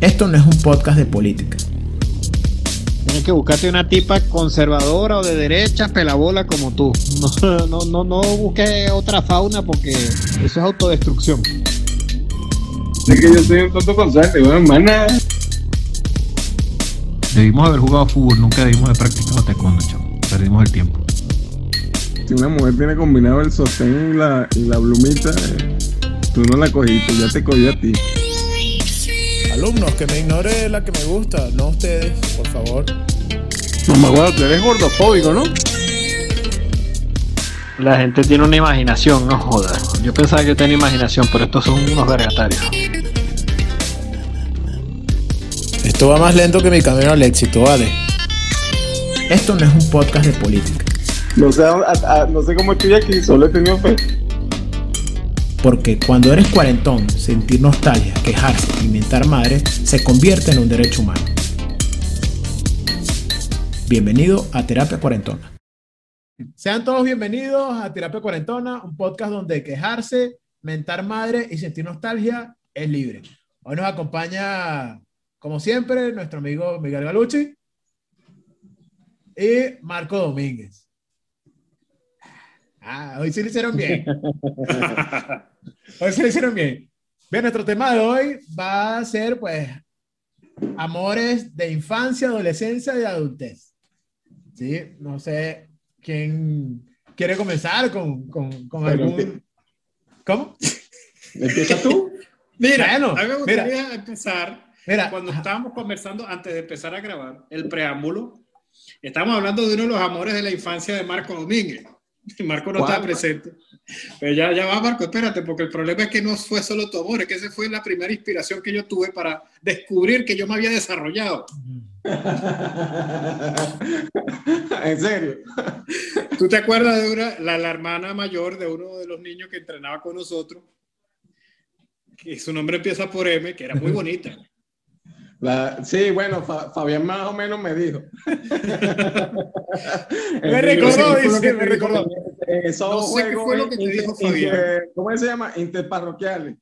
Esto no es un podcast de política. Tienes que buscarte una tipa conservadora o de derecha, pelabola como tú. No, no, no, no busques otra fauna porque eso es autodestrucción. Es que yo soy un tonto constante, weón, mana. Debimos haber jugado fútbol, nunca debimos haber practicado taekwondo, chavo. Perdimos el tiempo. Si una mujer tiene combinado el sostén y la, y la plumita, eh, tú no la cogiste, ya te cogí a ti. Alumnos, que me ignore la que me gusta, no ustedes, por favor. No me acuerdo, tú eres gordofóbico, ¿no? La gente tiene una imaginación, no jodas. Yo pensaba que tenía imaginación, pero estos son unos vergatarios. Esto va más lento que mi camino al éxito, vale. Esto no es un podcast de política, No sé, a- a- no sé cómo estoy aquí, solo he tenido fe. Porque cuando eres cuarentón, sentir nostalgia, quejarse y mentar madre se convierte en un derecho humano. Bienvenido a Terapia Cuarentona. Sean todos bienvenidos a Terapia Cuarentona, un podcast donde quejarse, mentar madre y sentir nostalgia es libre. Hoy nos acompaña, como siempre, nuestro amigo Miguel Galucci y Marco Domínguez. Ah, hoy sí lo hicieron bien. Hoy sí lo hicieron bien. Bien, nuestro tema de hoy va a ser, pues, amores de infancia, adolescencia y adultez. Sí, no sé quién quiere comenzar con, con, con algún. ¿Cómo? ¿Empieza tú? Mira, Bueno, a mí me mira. empezar Mira, cuando estábamos conversando antes de empezar a grabar el preámbulo. Estábamos hablando de uno de los amores de la infancia de Marco Domínguez. Marco no ¿Cuál? estaba presente. Pero ya, ya va, Marco, espérate, porque el problema es que no fue solo tu amor, es que esa fue la primera inspiración que yo tuve para descubrir que yo me había desarrollado. en serio. ¿Tú te acuerdas de una, la, la hermana mayor de uno de los niños que entrenaba con nosotros? Que su nombre empieza por M, que era muy bonita. La- sí, bueno, Fa- Fabián más o menos me dijo. Me recordó, dice, me recordó. Esos No sé qué fue lo que te dijo inter- Fabián. ¿Cómo se llama? Interparroquiales.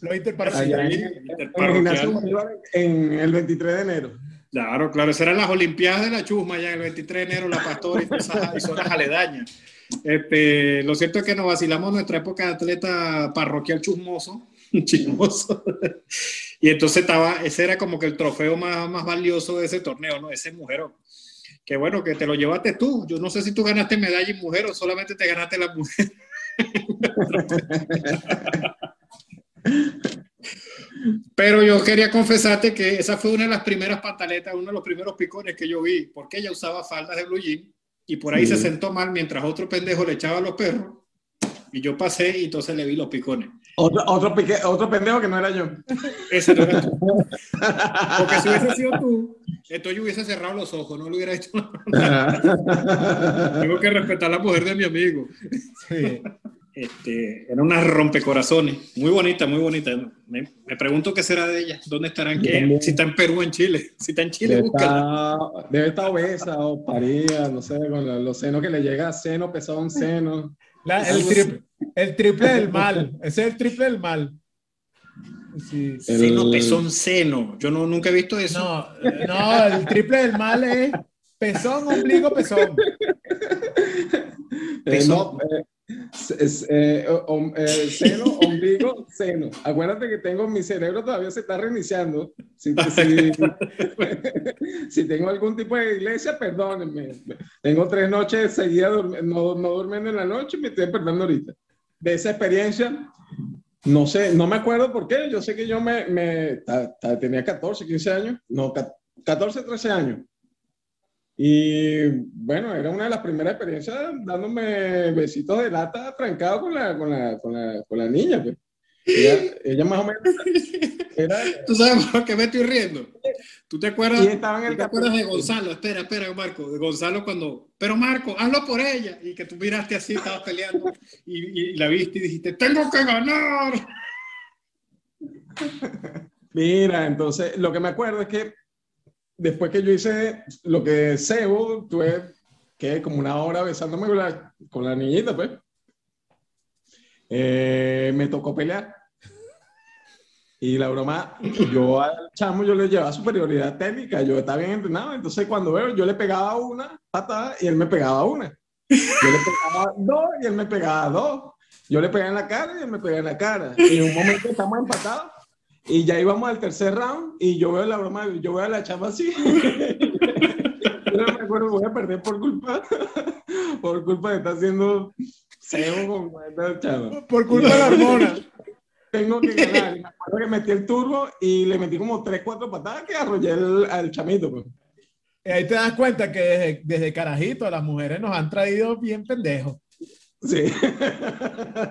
Lo interparroquial. Allá en, en el interparroquial. gimnasio Bolívar en el 23 de enero. Claro, claro, esas eran las Olimpiadas de la Chusma ya el 23 de enero, la Pastora y esas y zonas aledañas. Este, lo cierto es que nos vacilamos nuestra época de atleta parroquial chusmoso, chismoso. Y entonces estaba, ese era como que el trofeo más, más valioso de ese torneo, ¿no? Ese mujer. Que bueno, que te lo llevaste tú. Yo no sé si tú ganaste medalla en mujer o solamente te ganaste la mujer. Pero yo quería confesarte que esa fue una de las primeras pantaletas, uno de los primeros picones que yo vi, porque ella usaba faldas de blue jean y por ahí se Sí. sentó mal mientras otro pendejo le echaba a los perros y yo pasé y entonces le vi los picones. Otro, otro, pique- otro pendejo que no era yo. Ese no era tú. Porque si hubiese sido tú, entonces yo hubiese cerrado los ojos, no lo hubiera hecho. Tengo que respetar a la mujer de mi amigo. Sí. Este, era una rompecorazones, muy bonita, muy bonita. Me, me pregunto qué será de ella, dónde estarán, ¿Qué? Si está en Perú o en Chile. Si está en Chile, Debe búscala. estar, debe estar obesa o parida, no sé, con los senos que le llega, seno, pezón, seno. La- el, triple, el triple del mal. Ese es el triple del mal. Sí. El- Seno, pezón, seno. Yo no, nunca he visto eso. No, no, el triple del mal es pezón, ombligo, pezón. Eh, no, eh, es- eh, om- eh, seno, ombligo, seno. Acuérdate que tengo mi cerebro todavía se está reiniciando. Si, si- si tengo algún tipo de iglesia, perdónenme. Tengo tres noches seguidas no, no durmiendo en la noche y me estoy despertando ahorita. De esa experiencia, no sé, no me acuerdo por qué. Yo sé que yo me, me- ta- ta- tenía 14, 15 años, no, ca- 14, 13 años. Y bueno, era una de las primeras experiencias dándome besitos de lata trancado con la, con la, con la, con la niña. Pues. Ella, ella más o menos era, ¿Tú sabes por qué me estoy riendo? ¿Tú te acuerdas? en ¿Tú el te acuerdas de Gonzalo? Espera, espera, Marco. De Gonzalo cuando. Pero Marco, hazlo por ella. Y que tú miraste así, estabas peleando y, y la viste y dijiste: ¡Tengo que ganar! Mira, entonces lo que me acuerdo es que después que yo hice lo que cebo, tuve que como una hora besándome con la, con la niñita, pues. Eh, me tocó pelear. Y la broma, yo al chamo yo le llevaba superioridad técnica, yo estaba bien entrenado, entonces cuando veo, yo le pegaba una patada y él me pegaba una. Yo le pegaba dos y él me pegaba dos. Yo le pegaba en la cara y él me pegaba en la cara. Y en un momento estamos empatados y ya íbamos al tercer round y yo veo la broma, yo veo a la chama así. yo no me acuerdo, voy a perder por culpa, por culpa de estar haciendo cebo con esta chama. Por culpa de la hormona. Tengo que ganar. Y me acuerdo que metí el turbo y le metí como 3, 4 patadas que arrollé el, al chamito. Pues. Y ahí te das cuenta que desde, desde carajito las mujeres nos han traído bien pendejos. Sí.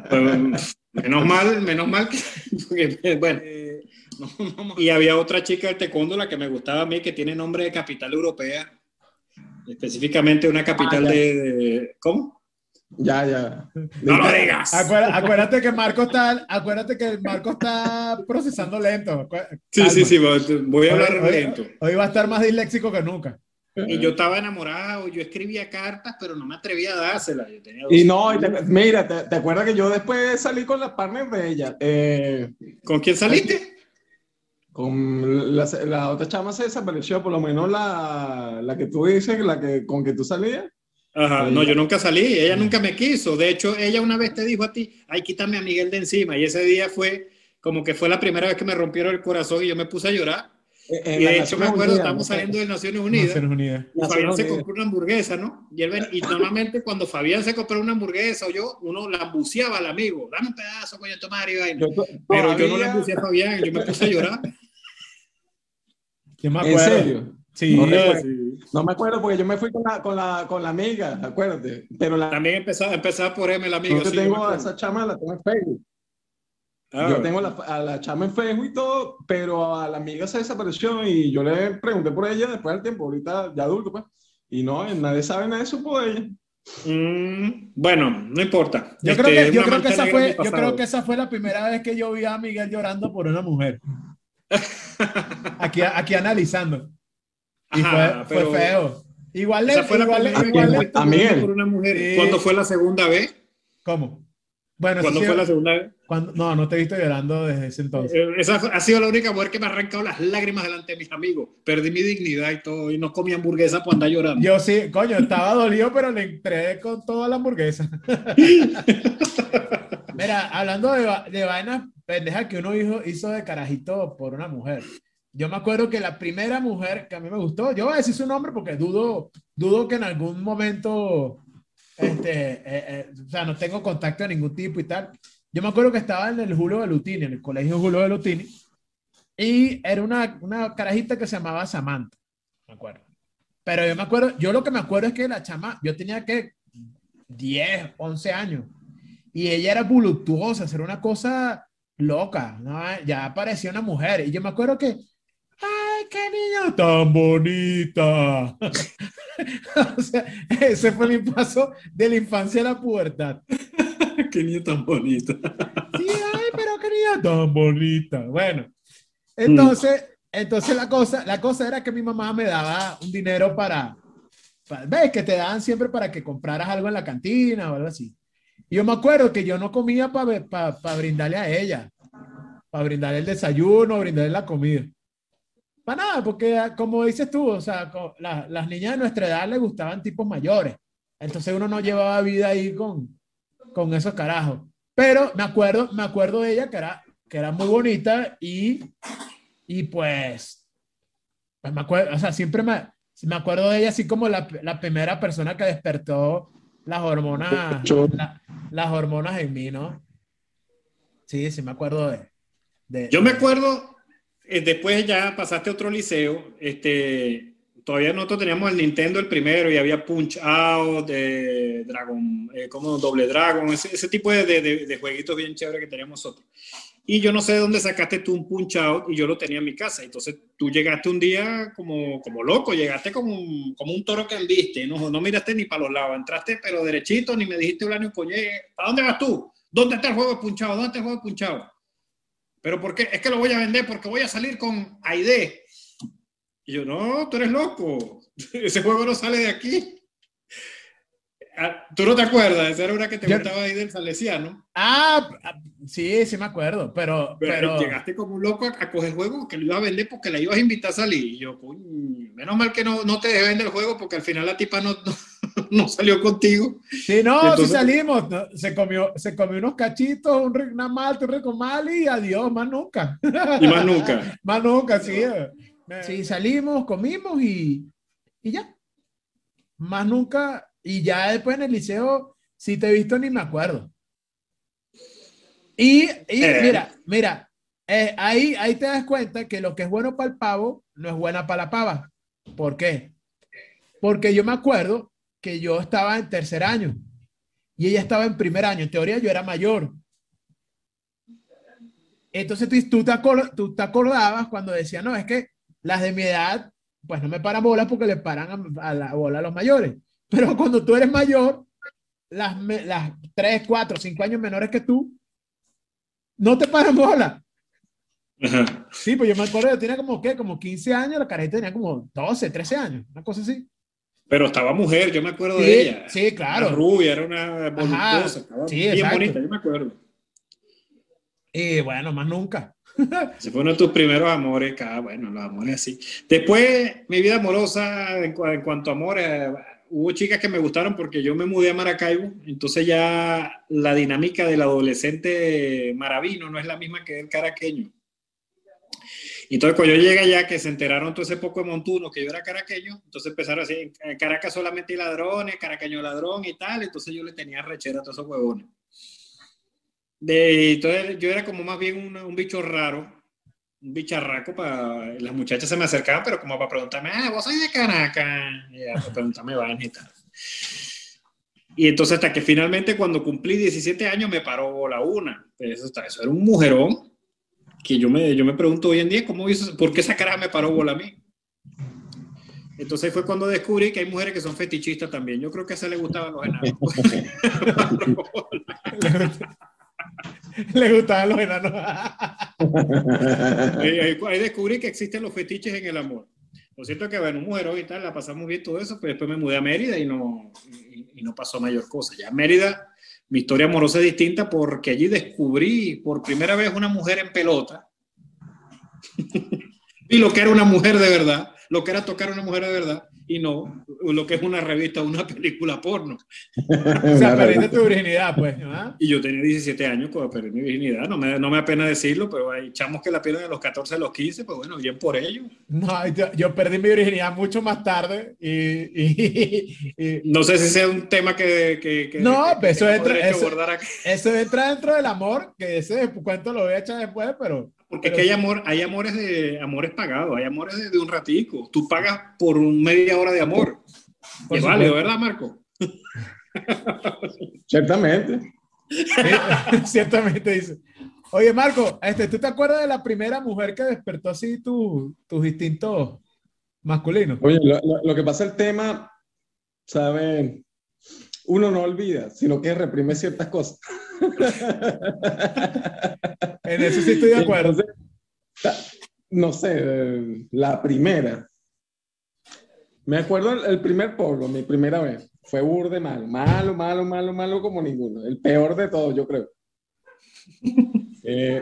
Pues, menos mal, menos mal que, porque, no, no, y había otra chica del taekwondo, la que me gustaba a mí, que tiene nombre de capital europea. Específicamente una capital Ah, de, de- ¿Cómo? Ya, ya. No lo digas. Acuérdate, acuérdate que Marco está, acuérdate que Marco está procesando lento. Acu- Sí, calma. sí, sí, voy a hablar Hoy- lento. Hoy va a estar más disléxico que nunca. Y yo estaba enamorado, yo escribía cartas, pero no me atrevía a dárselas. Yo tenía Y 12 no, y te- mira, te, te acuerdas que yo después salí con las partners de ella. Eh, ¿Con quién saliste? Con la, la otra chama se desapareció, por lo menos la, la que tú dices, la que con que tú salías. Ajá, no, yo nunca salí, ella nunca me quiso. De hecho, ella una vez te dijo a ti, ay, quítame a Miguel de encima. Y ese día fue como que fue la primera vez que me rompieron el corazón y yo me puse a llorar. Eh, en Y de hecho me acuerdo, Unidas, estábamos ¿no? saliendo de Naciones Unidas. Naciones Unidas. Y Fabián Naciones se Unidas. compró una hamburguesa, ¿no? Y, él ven- y normalmente cuando Fabián se compró una hamburguesa o yo, uno la embuceaba al amigo, dame un pedazo, coño, tomar y vaina. Yo to- Pero yo no le embuceé a Fabián, yo me puse a llorar. Yo me ¿En acuerdo. serio? Sí, No. Sí. No me acuerdo porque yo me fui con la, con la, con la amiga, acuérdate. Pero la También empezaba, empezaba por M, te sí, yo me tengo a esa chama, la tengo en Facebook. Ah, Yo tengo la- a la chama en Facebook y todo, pero a la amiga se desapareció y yo le pregunté por ella después del tiempo, ahorita ya adulto, pues. Y no, nadie sabe nada de eso por ella. Mm, bueno, no importa. Yo Este, creo que, yo una creo que esa en fue, yo creo que esa fue la primera vez que yo vi a Miguel llorando por una mujer. Aquí, aquí analizando. Y Ajá, fue, fue feo. Igual la igual igual a Miguel. por una mujer. Sí. ¿Cuándo fue la segunda vez? ¿Cómo? Bueno, ¿Cuándo sí, fue la segunda vez? cuando- no, no te he visto llorando desde ese entonces. Eh, Esa ha sido la única mujer que me ha arrancado las lágrimas delante de mis amigos. Perdí mi dignidad y todo, y no comí hamburguesa por andar llorando. Yo sí, coño, estaba dolido, pero le entré con toda la hamburguesa. Mira, hablando de, va- de vainas pendejas que uno hizo, hizo de carajito por una mujer. Yo me acuerdo que la primera mujer que a mí me gustó, yo voy a decir su nombre porque dudo, dudo que en algún momento, este, eh, eh, o sea, no tengo contacto de ningún tipo y tal. Yo me acuerdo que estaba en el Julio Belutini, en el colegio Julio Belutini, y era una, una carajita que se llamaba Samantha, me acuerdo. Pero yo me acuerdo, yo lo que me acuerdo es que la chama, yo tenía que 10, 11 años, y ella era voluptuosa, era una cosa loca, ¿no? ya parecía una mujer, y yo me acuerdo que, ¡ay, qué niña tan bonita! o sea, ese fue mi paso de la infancia a la pubertad. Qué niña tan bonita. Sí, ay, pero qué niña tan bonita. Bueno, entonces, entonces la cosa, la cosa era que mi mamá me daba un dinero para, para- ves que te daban siempre para que compraras algo en la cantina o algo así. Y yo me acuerdo que yo no comía para brindarle a ella, para brindarle el desayuno, brindarle la comida. Para nada, porque ah, como dices tú, o sea, la- las niñas de nuestra edad les gustaban tipos mayores. Entonces uno no llevaba vida ahí con, con esos carajos. Pero me acuerdo, me acuerdo de ella que era, que era muy bonita y, y pues, pues me acuerdo, o sea, siempre me, me acuerdo de ella así como la, la primera persona que despertó las hormonas, la- las hormonas en mí, ¿no? Sí, sí me acuerdo de... Yo me acuerdo, eh, después ya pasaste a otro liceo, este, todavía nosotros teníamos el Nintendo el primero y había Punch Out, de Dragon, eh, como Doble Dragon, ese, tipo de, de- de jueguitos bien chéveres que teníamos nosotros. Y yo no sé de dónde sacaste tú un Punch Out y yo lo tenía en mi casa. Entonces tú llegaste un día como, como loco, llegaste como un, como un toro que embiste, no, no miraste ni para los lados, entraste pero derechito, ni me dijiste un año coñé, ¿a dónde vas tú? ¿Dónde está el juego de Punch Out? ¿Dónde está el juego de Punch Out? ¿Pero por qué? Es que lo voy a vender porque voy a salir con Aide. Y yo, no, tú eres loco. Ese juego no sale de aquí. Ah, ¿Tú no te acuerdas? Esa era una que te Yo- gustaba ahí del Salesiano. Ah, ah, sí, sí me acuerdo, pero, Pero, pero llegaste como un loco a, a coger juego que lo ibas a vender porque la ibas a invitar a salir. Y yo, coño, menos mal que no, no te dejé vender el juego porque al final la tipa no, no, no salió contigo. sí, no, entonces- sí salimos, no, se comió, se comió unos cachitos, un, ri- una malta, un rico mal y adiós, más nunca. Y más nunca. Más nunca, sí. Sí, salimos, comimos y, y ya. Más nunca. Y ya después en el liceo, si te he visto, ni me acuerdo. Y, y Eh. mira, mira, eh, ahí, ahí te das cuenta que lo que es bueno para el pavo no es buena para la pava. ¿Por qué? Porque yo me acuerdo que yo estaba en tercer año y ella estaba en primer año. En teoría yo era mayor. Entonces tú, tú, te, tú te acordabas cuando decía, no, es que las de mi edad, pues no me paran bolas porque le paran a, a la bola a los mayores. Pero cuando tú eres mayor, las, las 3, 4, 5 años menores que tú, no te paran bola. Ajá. Sí, pues yo me acuerdo, yo tenía como, ¿qué? Como 15 años, la carajita tenía como 12, 13 años, una cosa así. Pero estaba mujer, yo me acuerdo Sí, de ella. sí, claro. Era rubia, era una voluptuosa. estaba sí, bien exacto. bonita, yo me acuerdo. Y bueno, más nunca. Ese fue uno de tus primeros amores, cada, bueno, los amores así. Después, mi vida amorosa, en, en cuanto a amores, hubo chicas que me gustaron porque yo me mudé a Maracaibo, entonces ya la dinámica del adolescente maravino no es la misma que el caraqueño. Entonces, cuando yo llegué allá, que se enteraron todo ese poco de montunos que yo era caraqueño, entonces empezaron así, en Caracas solamente ladrones, caraqueño ladrón y tal, entonces yo le tenía rechera a todos esos huevones. De, entonces yo era como más bien un, bicho raro, bicharraco para las muchachas se me acercaban, pero como para preguntarme, ah, vos sois de Caracas, y ya, para preguntarme vainas y tal. Y entonces hasta que finalmente cuando cumplí 17 años me paró la una. Eso, está, eso era un mujerón que yo me, yo me pregunto hoy en día, ¿cómo hizo, ¿por qué esa cara me paró bola a mí? Entonces fue cuando descubrí que hay mujeres que son fetichistas también. Yo creo que a esa le gustaban los enanos. Le gustaban los enanos. ahí, ahí- ahí descubrí que existen los fetiches en el amor. Lo cierto es que, bueno, un mujerón y tal, la pasamos bien todo eso, pero después me mudé a Mérida y no, y, y no pasó mayor cosa. Ya en Mérida, mi historia amorosa es distinta porque allí descubrí por primera vez una mujer en pelota. y lo que era una mujer de verdad, lo que era tocar a una mujer de verdad, y no lo que es una revista o una película porno. O sea, perdiste tu virginidad, pues. ¿ah? Y yo tenía 17 años cuando perdí mi virginidad. No me, no me apena decirlo, pero hay chamos que la pierden a los 14, a los 15, pues bueno, bien por ello. No, yo, yo perdí mi virginidad mucho más tarde y, y- y- No sé si sea un tema que. que, que No, que- pero eso entra- eso- eso entra dentro del amor, que ese cuento lo voy a echar después, pero Porque es que hay, amor, hay amores, de, amores pagados, hay amores de, de un ratico. Tú pagas por un media hora de amor. Por Y es válido, supuesto. ¿verdad, Marco? Ciertamente. Sí, ciertamente dice. Oye, Marco, este, ¿tú te acuerdas de la primera mujer que despertó así tu- tus instintos masculinos? Oye, lo, lo- lo que pasa el tema, ¿sabe? Uno no olvida, sino que reprime ciertas cosas. En eso sí estoy de acuerdo. Entonces, no sé, eh, la primera. Me acuerdo el, el primer polvo, mi primera vez. Fue burde malo, malo, malo, malo, malo como ninguno. El peor de todos, yo creo. Eh,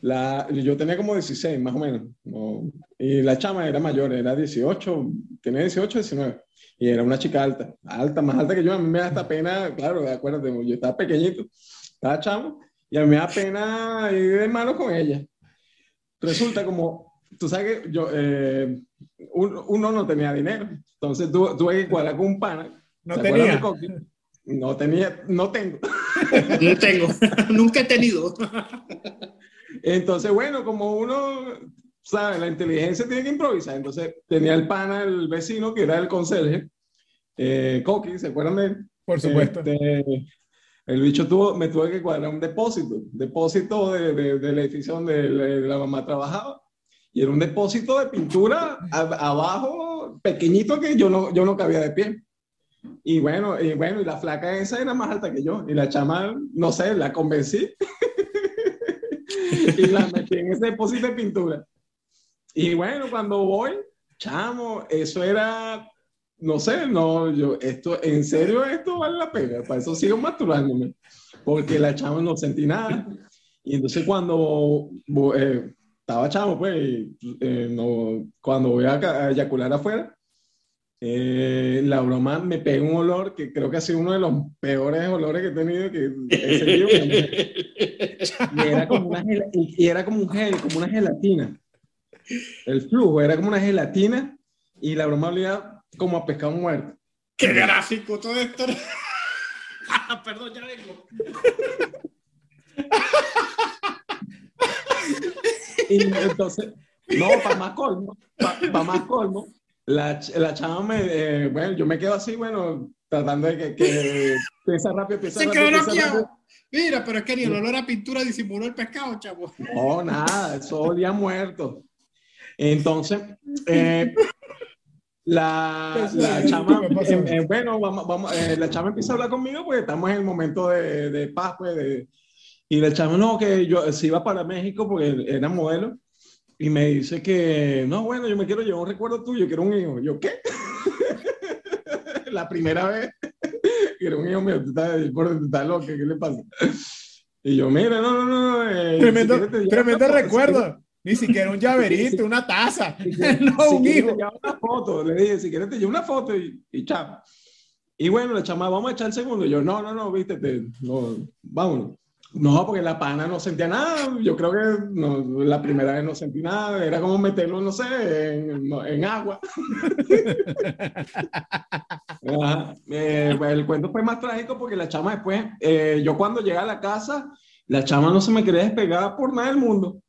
la, yo tenía como 16, más o menos. ¿no? Y la chama era mayor, era 18, tenía 18, 19. Y era una chica alta, alta, más alta que yo. A mí me da hasta pena, claro, acuérdate, yo estaba pequeñito, estaba chamo, y a mí me da pena ir de mano con ella. Resulta como, tú sabes que yo, eh, un- uno no tenía dinero, entonces tu- tuve que cuadrar con un pana. No ¿se acuerdan tenía. Coqui? No tenía, no tengo. No tengo, nunca he tenido. Entonces, bueno, como uno sabe, la inteligencia tiene que improvisar. Entonces, tenía el pana, el vecino, que era el conserje, eh, Coqui, ¿se acuerdan de él? Por supuesto. Este, el bicho tuvo, me tuve que cuadrar un depósito, depósito de, de- del edificio donde la, la mamá trabajaba. Y era un depósito de pintura a- abajo, pequeñito, que yo no, yo no cabía de pie. Y bueno, y bueno, y la flaca esa era más alta que yo. Y la chama, no sé, la convencí. y la metí en ese depósito de pintura. Y bueno, cuando voy, chamo, eso era no sé, no, yo, esto, en serio, esto vale la pena, para eso sigo masturbándome, porque la chama no sentí nada. Y entonces cuando eh, estaba chamo, pues, eh, no, cuando voy a eyacular afuera, eh, la broma me pega un olor que creo que ha sido uno de los peores olores que he tenido. Que he sentido. y, era como una gel- y era como un gel, como una gelatina. El flujo era como una gelatina y la broma olía como a pescado muerto. Qué gráfico todo esto. Perdón, ya vengo. Y entonces, no, para más colmo, para más colmo, la, la chama me, eh, bueno, yo me quedo así, bueno, tratando de que, que piensa rápido, piensa Se rápido, quedó piensa rápido. Mira, pero es que ni el olor a pintura disimuló el pescado, chavo. No, nada, eso olía muerto. Entonces, eh, la, la chama, eh, eh, bueno, vamos, vamos, eh, la chama empieza a hablar conmigo porque estamos en el momento de, de paz, pues, de- y la chama, no, que yo se iba para México porque era modelo, y me dice que, no, bueno, yo me quiero llevar un recuerdo tuyo, quiero un hijo. Yo, ¿qué? la primera vez, quiero un hijo mío, tú estás, estás loco, ¿qué le pasa? Y yo, mira, no, no, no. eh, Tremendo, si quieres tremendo recuerdo. Ni siquiera un llaverito, una taza. si quieres- no, un hijo. una foto. Le dije, si quieres te llevo una foto y, y chao. Y bueno, la chama, vamos a echar el segundo. Y yo, no, no, no, viste, te- no, vámonos. No, porque la pana no sentía nada. Yo creo que no, la primera vez no sentí nada. Era como meterlo, no sé, en, en agua. Eh, el cuento fue más trágico porque la chama después, eh, yo cuando llegué a la casa, la chama no se me quería despegar por nada del mundo.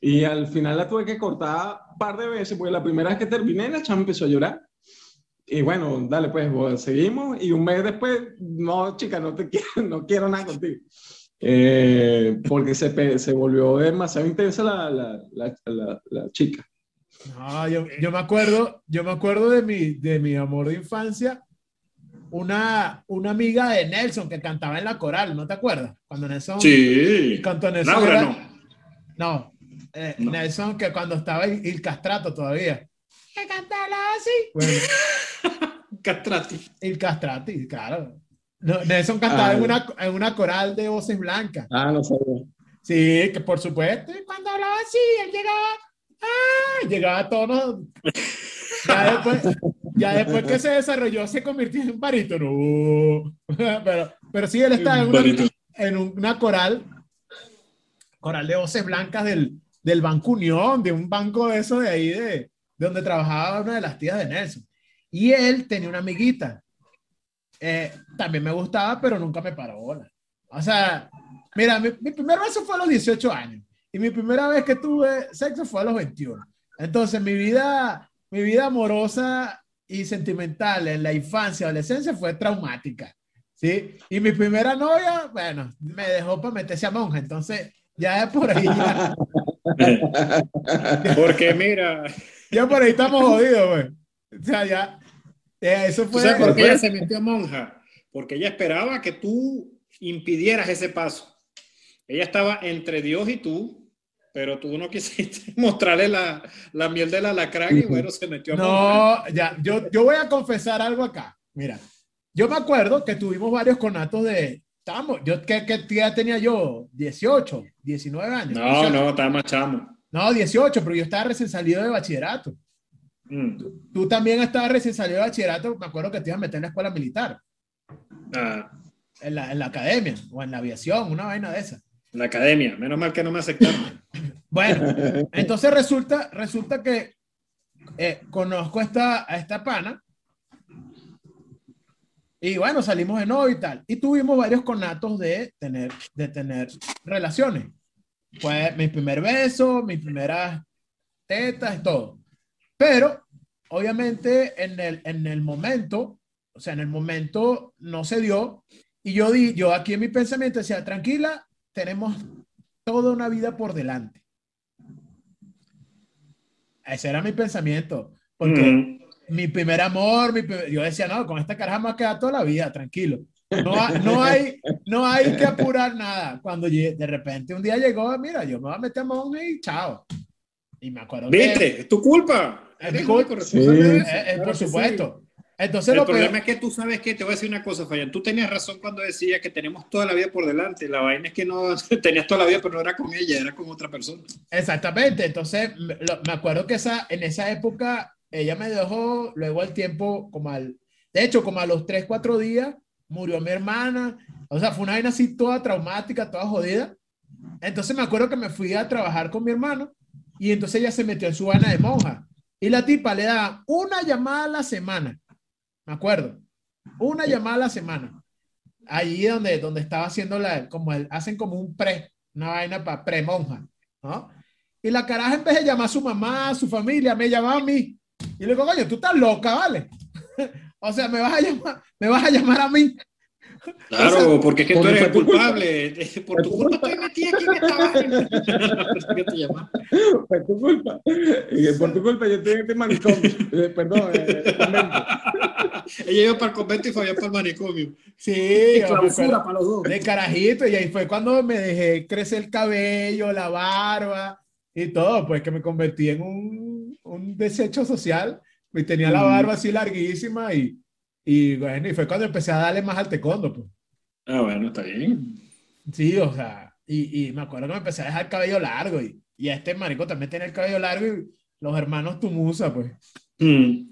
Y al final la tuve que cortar un par de veces, porque la primera vez que terminé, la chama empezó a llorar. Y bueno, dale, pues seguimos. Y un mes después, no, chica, no te quiero, no quiero nada contigo. Eh, porque se, se volvió demasiado intensa la, la, la, la, la chica. No, yo, yo me acuerdo, yo me acuerdo de mi, de mi amor de infancia, una, una amiga de Nelson que cantaba en la coral, ¿no te acuerdas? Cuando Nelson Sí. cantó Nelson. Laura era- no. No, eh, No. Nelson que cuando estaba Il Il Castrato todavía. Que cantaba así. Bueno, Castrati. Il Castrati, claro. No, Nelson cantaba Ah. en, una, en una coral de voces blancas. Ah, no sabía. Sí, que por supuesto. Cuando hablaba así, él llegaba, ¡ah! llegaba a tono. Ya después, ya después que se desarrolló, se convirtió en un barítono. Pero, pero sí, él estaba en una, en una coral, coral de voces blancas del, del Banco Unión, de un banco de eso de ahí, de, de donde trabajaba una de las tías de Nelson. Y él tenía una amiguita. Eh, también me gustaba, pero nunca me paró bola. O sea, mira, mi, mi primer beso fue a los 18 años y mi primera vez que tuve sexo fue a los 21. Entonces, mi vida, mi vida amorosa y sentimental en la infancia, adolescencia fue traumática. ¿Sí? Y mi primera novia, bueno, me dejó para meterse a monja. Entonces, ya de por ahí, ya, Porque mira, ya por ahí estamos jodidos, güey. O sea, ya, eso ¿tú fue. sabes por qué ella se metió a monja? Porque ella esperaba que tú impidieras ese paso. Ella estaba entre Dios y tú, pero tú no quisiste mostrarle la, la miel del alacrán y bueno, se metió a monja. No, ya, yo, yo voy a confesar algo acá. Mira, yo me acuerdo que tuvimos varios conatos de. Estábamos, yo, ¿qué, qué edad tenía yo? 18, 19 años. No, 18. no, estaba más chamo. No, 18, pero yo estaba recién salido de bachillerato. Mm. Tú también estabas recién salido de bachillerato. Me acuerdo que te ibas a meter en la escuela militar, Ah, en la, en la academia o en la aviación, una vaina de esa. la academia. Menos mal que no me aceptaron. Bueno, entonces resulta, resulta que eh, conozco esta, a esta pana y bueno, salimos de novio y tal. Y tuvimos varios conatos de tener, de tener relaciones. Fue mi primer beso, mis primeras tetas todo. Pero, obviamente, en el, en el momento, o sea, en el momento no se dio. Y yo, di, yo aquí en mi pensamiento decía, tranquila, tenemos toda una vida por delante. Ese era mi pensamiento. Porque Mm. mi primer amor, mi yo decía, no, con esta caraja me va a quedar toda la vida, tranquilo. No, no, hay, no hay que apurar nada. Cuando de repente un día llegó, mira, yo me voy a meter a monja y chao. Y me acuerdo ¿Viste? Es tu culpa. Es culpa. de Eh, eh, Claro por que sí. supuesto. Entonces El lo problema peor- es que tú sabes que te voy a decir una cosa, Fabián. Tú tenías razón cuando decías que tenemos toda la vida por delante. La vaina es que no tenías toda la vida, pero no era con ella, era con otra persona. Exactamente, entonces me, lo- me acuerdo que esa, en esa época ella me dejó, luego al tiempo, como al, de hecho, como a los 3, 4 días, murió mi hermana, o sea, fue una vaina así toda traumática, toda jodida. Entonces me acuerdo que me fui a trabajar con mi hermano y entonces ella se metió en su vaina de monja y la tipa le da una llamada a la semana, me acuerdo, una llamada a la semana. Allí donde, donde estaba haciendo la, como el, hacen como un pre, una vaina para pre-monja, ¿no? Y la caraja en vez de llamar a su mamá, a su familia, me llamaba a mí. Y le digo, coño, tú estás loca, ¿vale? o sea, me vas a llamar, me vas a llamar a mí. Claro, porque es que tú eres el culpa. culpable. Por tu culpa estoy metida aquí en esta. ¿Qué te llamas? Por tu culpa. Por tu culpa yo estoy en este manicomio. Eh, perdón, eh, convento. Ella iba para el convento y Fabián para el manicomio. Sí, Y me clausura para los dos. de carajito. Y ahí fue cuando me dejé crecer el cabello, la barba y todo, pues que me convertí en un, un desecho social. Y tenía la Mm. barba así larguísima y, y bueno, y fue cuando empecé a darle más al taekwondo, pues. Ah, bueno, está bien. Sí, o sea, y, y me acuerdo que me empecé a dejar el cabello largo y, y este marico también tenía el cabello largo y los hermanos Tumusa, pues. Mm.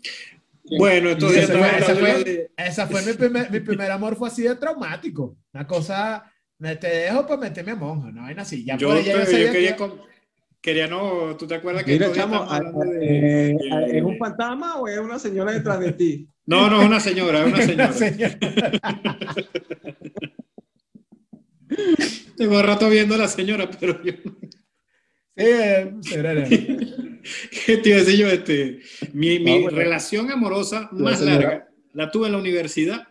Bueno, entonces estamos fue- hablando fue- de- Esa fue mi primer, mi primer amor, fue así de traumático. Una cosa, me te dejo para meterme a monja, no vaina así. Ya Yo, yo quería, que- con- quería no, ¿tú te acuerdas que Mira, chamo, a- de- eh, de- ¿es un fantasma o es una señora detrás de ti? No, no, es una señora, es una señora. señora. Tengo rato viendo a la señora, pero yo... Eh. ¿Qué te iba a decir yo? Este, mi mi No, bueno. relación amorosa más larga la tuve en la universidad.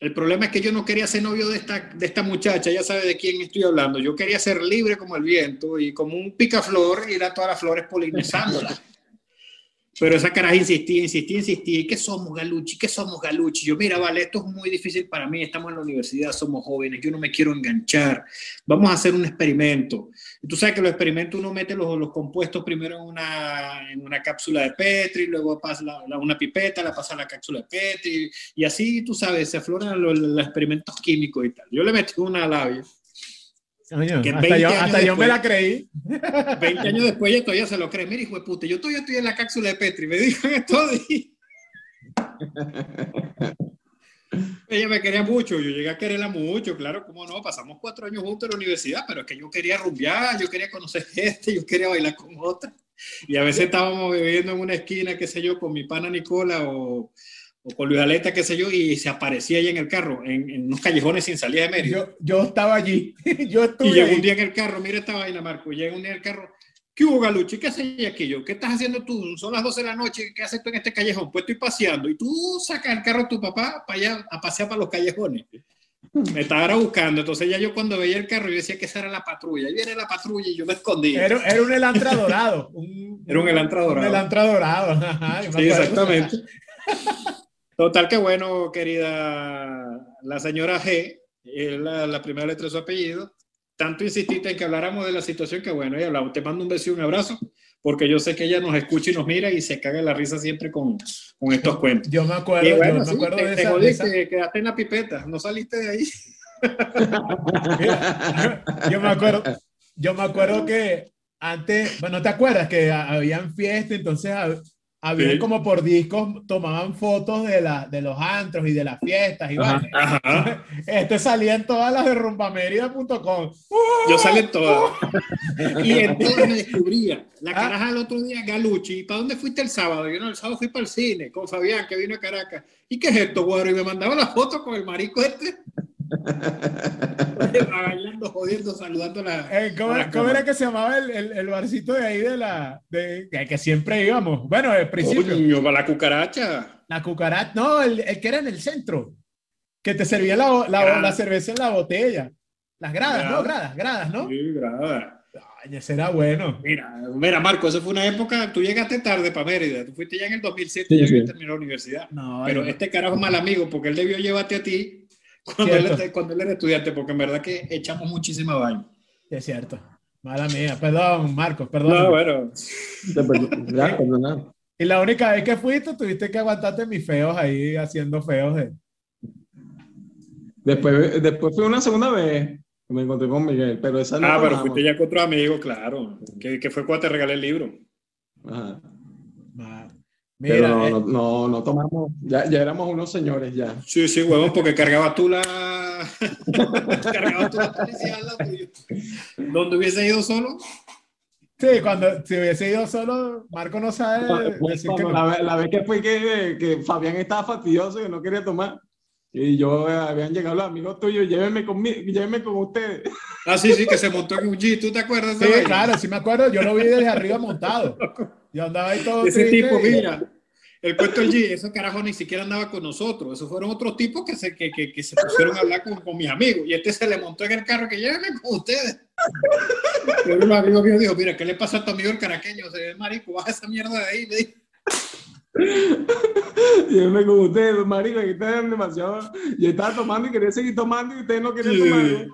El problema es que yo no quería ser novio de esta, de esta muchacha, ya sabe de quién estoy hablando. Yo quería ser libre como el viento y como un picaflor ir a todas las flores polinizándolas. Pero esa caraja insistía, insistía, insistía. ¿Y qué somos, Galuchi? ¿Qué somos, Galuchi? Yo, mira, vale, esto es muy difícil para mí. Estamos en la universidad, somos jóvenes. Yo no me quiero enganchar. Vamos a hacer un experimento. Y tú sabes que los experimentos uno mete los, los compuestos primero en una, en una cápsula de Petri, luego pasa la- la- una pipeta, la pasa a la cápsula de Petri. Y así, tú sabes, se afloran los, los experimentos químicos y tal. Yo le metí una labia. Que hasta 20 yo, me la creí. 20 años después ella todavía se lo cree. Mira, hijo de puta, yo todavía estoy en la cápsula de Petri. Me dijo esto. Ella me quería mucho, yo llegué a quererla mucho, claro, cómo no, pasamos cuatro años juntos en la universidad, pero es que yo quería rumbear, yo quería conocer gente, yo quería bailar con otra. Y a veces estábamos bebiendo en una esquina, qué sé yo, con mi pana Nicola o, o con Luis Aleta, qué sé yo, y se aparecía ahí en el carro, en, en unos callejones sin salida de Mérida. Yo, yo estaba allí. yo estuve Y llegó un día en el carro, mira esta vaina, Marco. Llega un día en el carro. ¿Qué hubo, Galuchi? ¿Qué haces aquí yo? ¿Qué estás haciendo tú? Son las 12 de la noche. ¿Qué haces tú en este callejón? Pues estoy paseando. Y tú sacas el carro de tu papá para allá a pasear para los callejones. Me estaba buscando. Entonces ya yo cuando veía el carro, yo decía que esa era la patrulla. Y viene la patrulla y yo me escondía. Era, era un elantra dorado. Un, Era un elantra dorado. Un elantra dorado. ajá, Sí, exactamente. Total que bueno, querida la señora G, es la, la primera letra de su apellido. Tanto insististe en que habláramos de la situación que bueno, ella hablaba. Te mando un beso y un abrazo, porque yo sé que ella nos escucha y nos mira y se caga la risa siempre con, con estos cuentos. Yo me acuerdo, Y bueno, yo me sí, acuerdo te, de te esa, de jodiste, esa- quedaste en la pipeta, no saliste de ahí. Mira, yo, me acuerdo, yo me acuerdo que antes, bueno, ¿te acuerdas que ha- habían fiestas? Entonces hab- habían Sí. como por discos, tomaban fotos de, la, de los antros y de las fiestas y Ajá, vale. ajá. Este salía en todas las de rumbamerida.com. Yo salí en todas. Y en todas me descubría. La Ah. caraja el otro día, Galuchi. ¿Y para dónde fuiste el sábado? Yo no, el sábado fui para el cine con Fabián, que vino a Caracas. ¿Y qué es esto, güero? Y me mandaba la foto con el marico este. Bailando, jodiendo, saludando a la. Eh, ¿cómo, a la cómo era que se llamaba el, el, el barcito de ahí de la de, que, que siempre íbamos? Bueno, al principio. Coño, para la cucaracha. La cucaracha, no, el, el que era en el centro, que te servía la, la, Gradas. la cerveza en la botella. Las gradas, ¿no? Gradas. Gradas, gradas, ¿no? Sí, grada. Ay, ese era bueno. Mira, mira, Marco, eso fue una época. Tú llegaste tarde para Mérida. Tú fuiste ya en el 2007, Sí, ya sí. terminado la universidad. No, Pero yo- este carajo mal amigo porque él debió llevarte a ti cuando él, cuando él era estudiante, porque en verdad que echamos muchísima vaina. es cierto. Mala mía. Perdón, Marcos, perdón. No, bueno. Ya, perdonar. Y la única vez que fuiste, tuviste que aguantarte mis feos ahí haciendo feos. De... Después, después fue una segunda vez que me encontré con Miguel, pero esa no Ah, pero fuiste ya con otro amigo, claro. Que, que fue cuando te regalé el libro. Ajá. Ma- Pero Mira, no, eh, no, no, no tomamos, ya, ya éramos unos señores ya. Sí, sí, huevón, porque cargabas tú la. cargabas tú la policía al lado tuyo. ¿Dónde hubiese ido solo? sí, cuando si hubiese ido solo, Marco no sabe Pues, decir que cuando no. la, la vez que fue que, que Fabián estaba fastidioso y no quería tomar. Y yo eh, habían llegado los amigos tuyos, llévenme conmigo, llévenme con ustedes. Ah, sí, sí, que se montó en un G, ¿tú te acuerdas? de Sí, vaina? claro, sí me acuerdo. Yo lo vi desde arriba montado. Yo andaba ahí todo Ese triste tipo, y- mira, el cuento del G, ese carajo ni siquiera andaba con nosotros. Esos fueron otros tipos que se, que, que, que se pusieron a hablar con, con mis amigos. Y este se le montó en el carro que llévenme con ustedes. De los amigos míos dijo, mira, ¿qué le pasa a tu amigo el caraqueño? Se ve marico, baja esa mierda de ahí. Le dijo. Llévenme con ustedes, marico, que ustedes demasiado. Yo estaba tomando y quería seguir tomando y ustedes no querían Sí. tomar.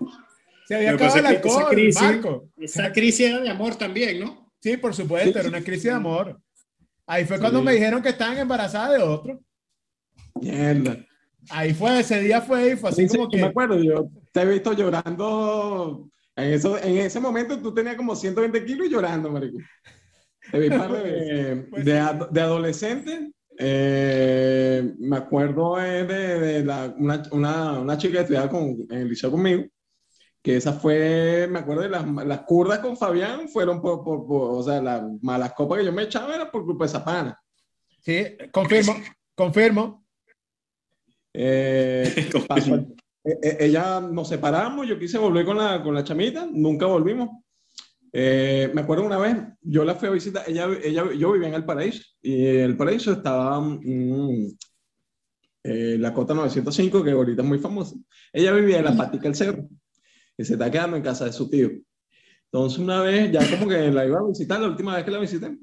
Se había que acabado el que esa alcohol, crisis- Marco. Esa crisis era de amor también, ¿no? Sí, por supuesto, era una crisis de amor. Ahí fue cuando Sí. me dijeron que estaban embarazadas de otro. Mierda. Ahí fue, ese día fue y fue así Sí, sí, como yo me que. acuerdo, yo te he visto llorando. En, eso, en ese momento tú tenías como 120 kilos llorando, marico. De, veces. Pues de, sí. ad- de adolescente. eh, me acuerdo eh, de, de la- una, una, una chica que estudiaba con, en el liceo conmigo, que esa fue, me acuerdo de las, las curdas con Fabián, fueron por, por, por- o sea, las malas copas que yo me echaba era por culpa de esa pana. Sí, confirmo, confirmo. Eh, pasó eh, eh, ella nos separamos, yo quise volver con la, con la chamita, nunca volvimos. Eh, me acuerdo una vez, yo la fui a visitar, ella, ella, yo vivía en El Paraíso y El Paraíso estaba mm, eh, la Cota 905, que ahorita es muy famosa. Ella vivía en la Patica del Cerro y se está quedando en casa de su tío. Entonces una vez, ya como que la iba a visitar, la última vez que la visité,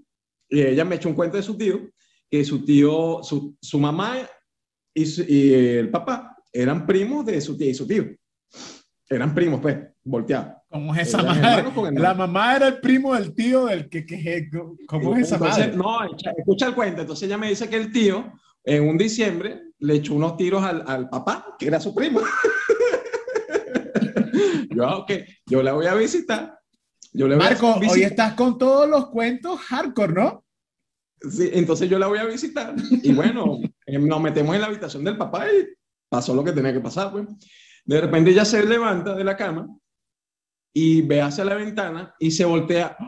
y ella me echó un cuento de su tío, que su tío, su, su mamá y, su- y el papá eran primos de su tía y su tío. Eran primos, pues, volteados. ¿Cómo es esa Eran madre? hermanos con hermanos. La mamá era el primo del tío del que, que ¿cómo es esa Entonces, madre? No, escucha el cuento. Entonces ella me dice que el tío, en un diciembre, le echó unos tiros al, al papá, que era su primo. yo, ah, ok, yo la voy a visitar. Yo le voy Marco, a hoy estás con todos los cuentos hardcore, ¿no? Sí, entonces yo la voy a visitar. Y bueno, nos metemos en la habitación del papá y pasó lo que tenía que pasar, pues. De repente ella se levanta de la cama y ve hacia la ventana y se voltea.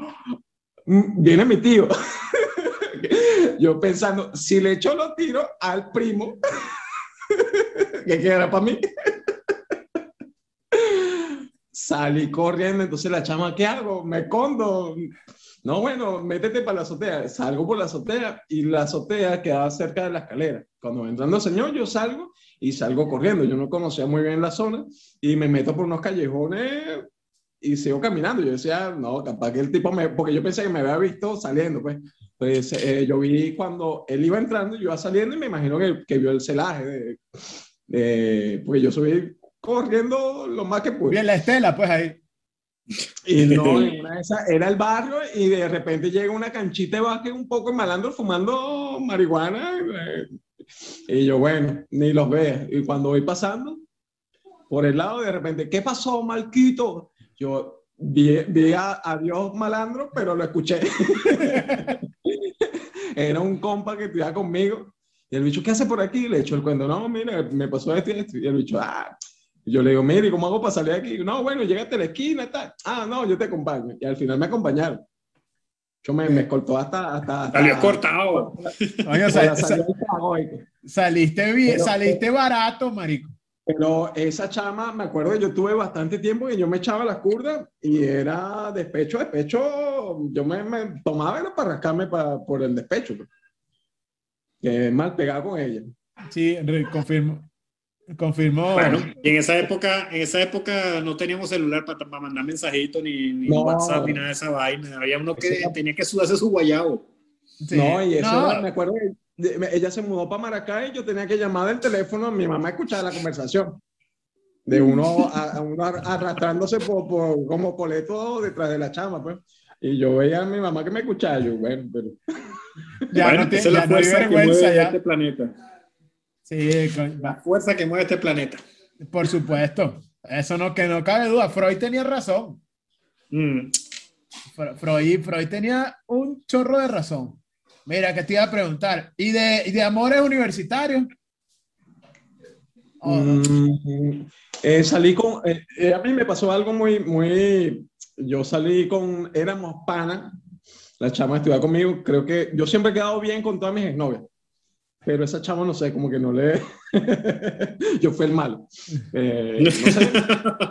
Mm, Viene mi tío. Yo pensando, si le echo los tiros al primo, que queda para mí. Salí corriendo, entonces la chama, ¿qué hago? Me escondo. No, bueno, métete para la azotea. Salgo por la azotea y la azotea quedaba cerca de la escalera. Cuando entrando el señor, yo salgo y salgo corriendo. Yo no conocía muy bien la zona y me meto por unos callejones y sigo caminando. Yo decía, no, capaz que el tipo me. Porque yo pensé que me había visto saliendo, pues. Pues eh, yo vi cuando él iba entrando, yo iba saliendo y me imagino que, que vio el celaje. De, de- porque yo subí corriendo lo más que pude. Bien, la estela, pues ahí. Y no, en una de esas era el barrio y de repente llega una canchita de básquet un poco malandro fumando marihuana. eh, Y yo, bueno, ni los veo. Y cuando voy pasando por el lado, de repente, ¿qué pasó, Marquito? Yo vi, vi a, a Dios malandro, pero lo escuché. Era un compa que estudiaba conmigo. Y el bicho, ¿qué hace por aquí? Le echo el cuento, no, mira, me pasó esto y esto. Y el bicho, ah, yo le digo, mire, ¿cómo hago para salir de aquí? No, bueno, llegaste a la esquina, tal. Ah, no, yo te acompaño. Y al final me acompañaron. Yo me, me escoltó hasta... hasta, hasta Salió cortado. Sal- sal- saliste bien, Pero- saliste barato, marico. Pero esa chama, me acuerdo que yo tuve bastante tiempo que yo me echaba las curdas y era despecho, despecho. Yo me, me tomaba era para rascarme pa- por el despecho. pues. Que mal pegado con ella. Sí, confirmo. Confirmo. Bueno, y en esa época, en esa época no teníamos celular para, para mandar mensajitos ni, ni No. WhatsApp ni nada de esa vaina. Había uno que Eso tenía que sudarse su guayabo. Sí. No, y eso No, era- me acuerdo que ella se mudó para Maracay y yo tenía que llamar del teléfono a mi mamá a escuchar la conversación. De uno, a, a uno ar- arrastrándose por, por- como coleto detrás de la chama, pues. Y yo veía a mi mamá que me escuchaba, yo, bueno, pero... Ya Bueno, no, que vergüenza mueve ya. este planeta. Sí, con- La fuerza que mueve este planeta. por supuesto. Eso no, que no cabe duda. Freud tenía razón. Mm. Fre- Freud, Freud tenía un chorro de razón. Mira, que te iba a preguntar. ¿Y de, y de amores universitarios? Oh, Mm, eh, salí con, eh, eh, a mí me pasó algo muy, muy, yo salí con, éramos panas, la chama estudiaba conmigo, creo que yo siempre he quedado bien con todas mis exnovias, pero esa chama no sé, como que no le, yo fui el malo. Eh, no sé,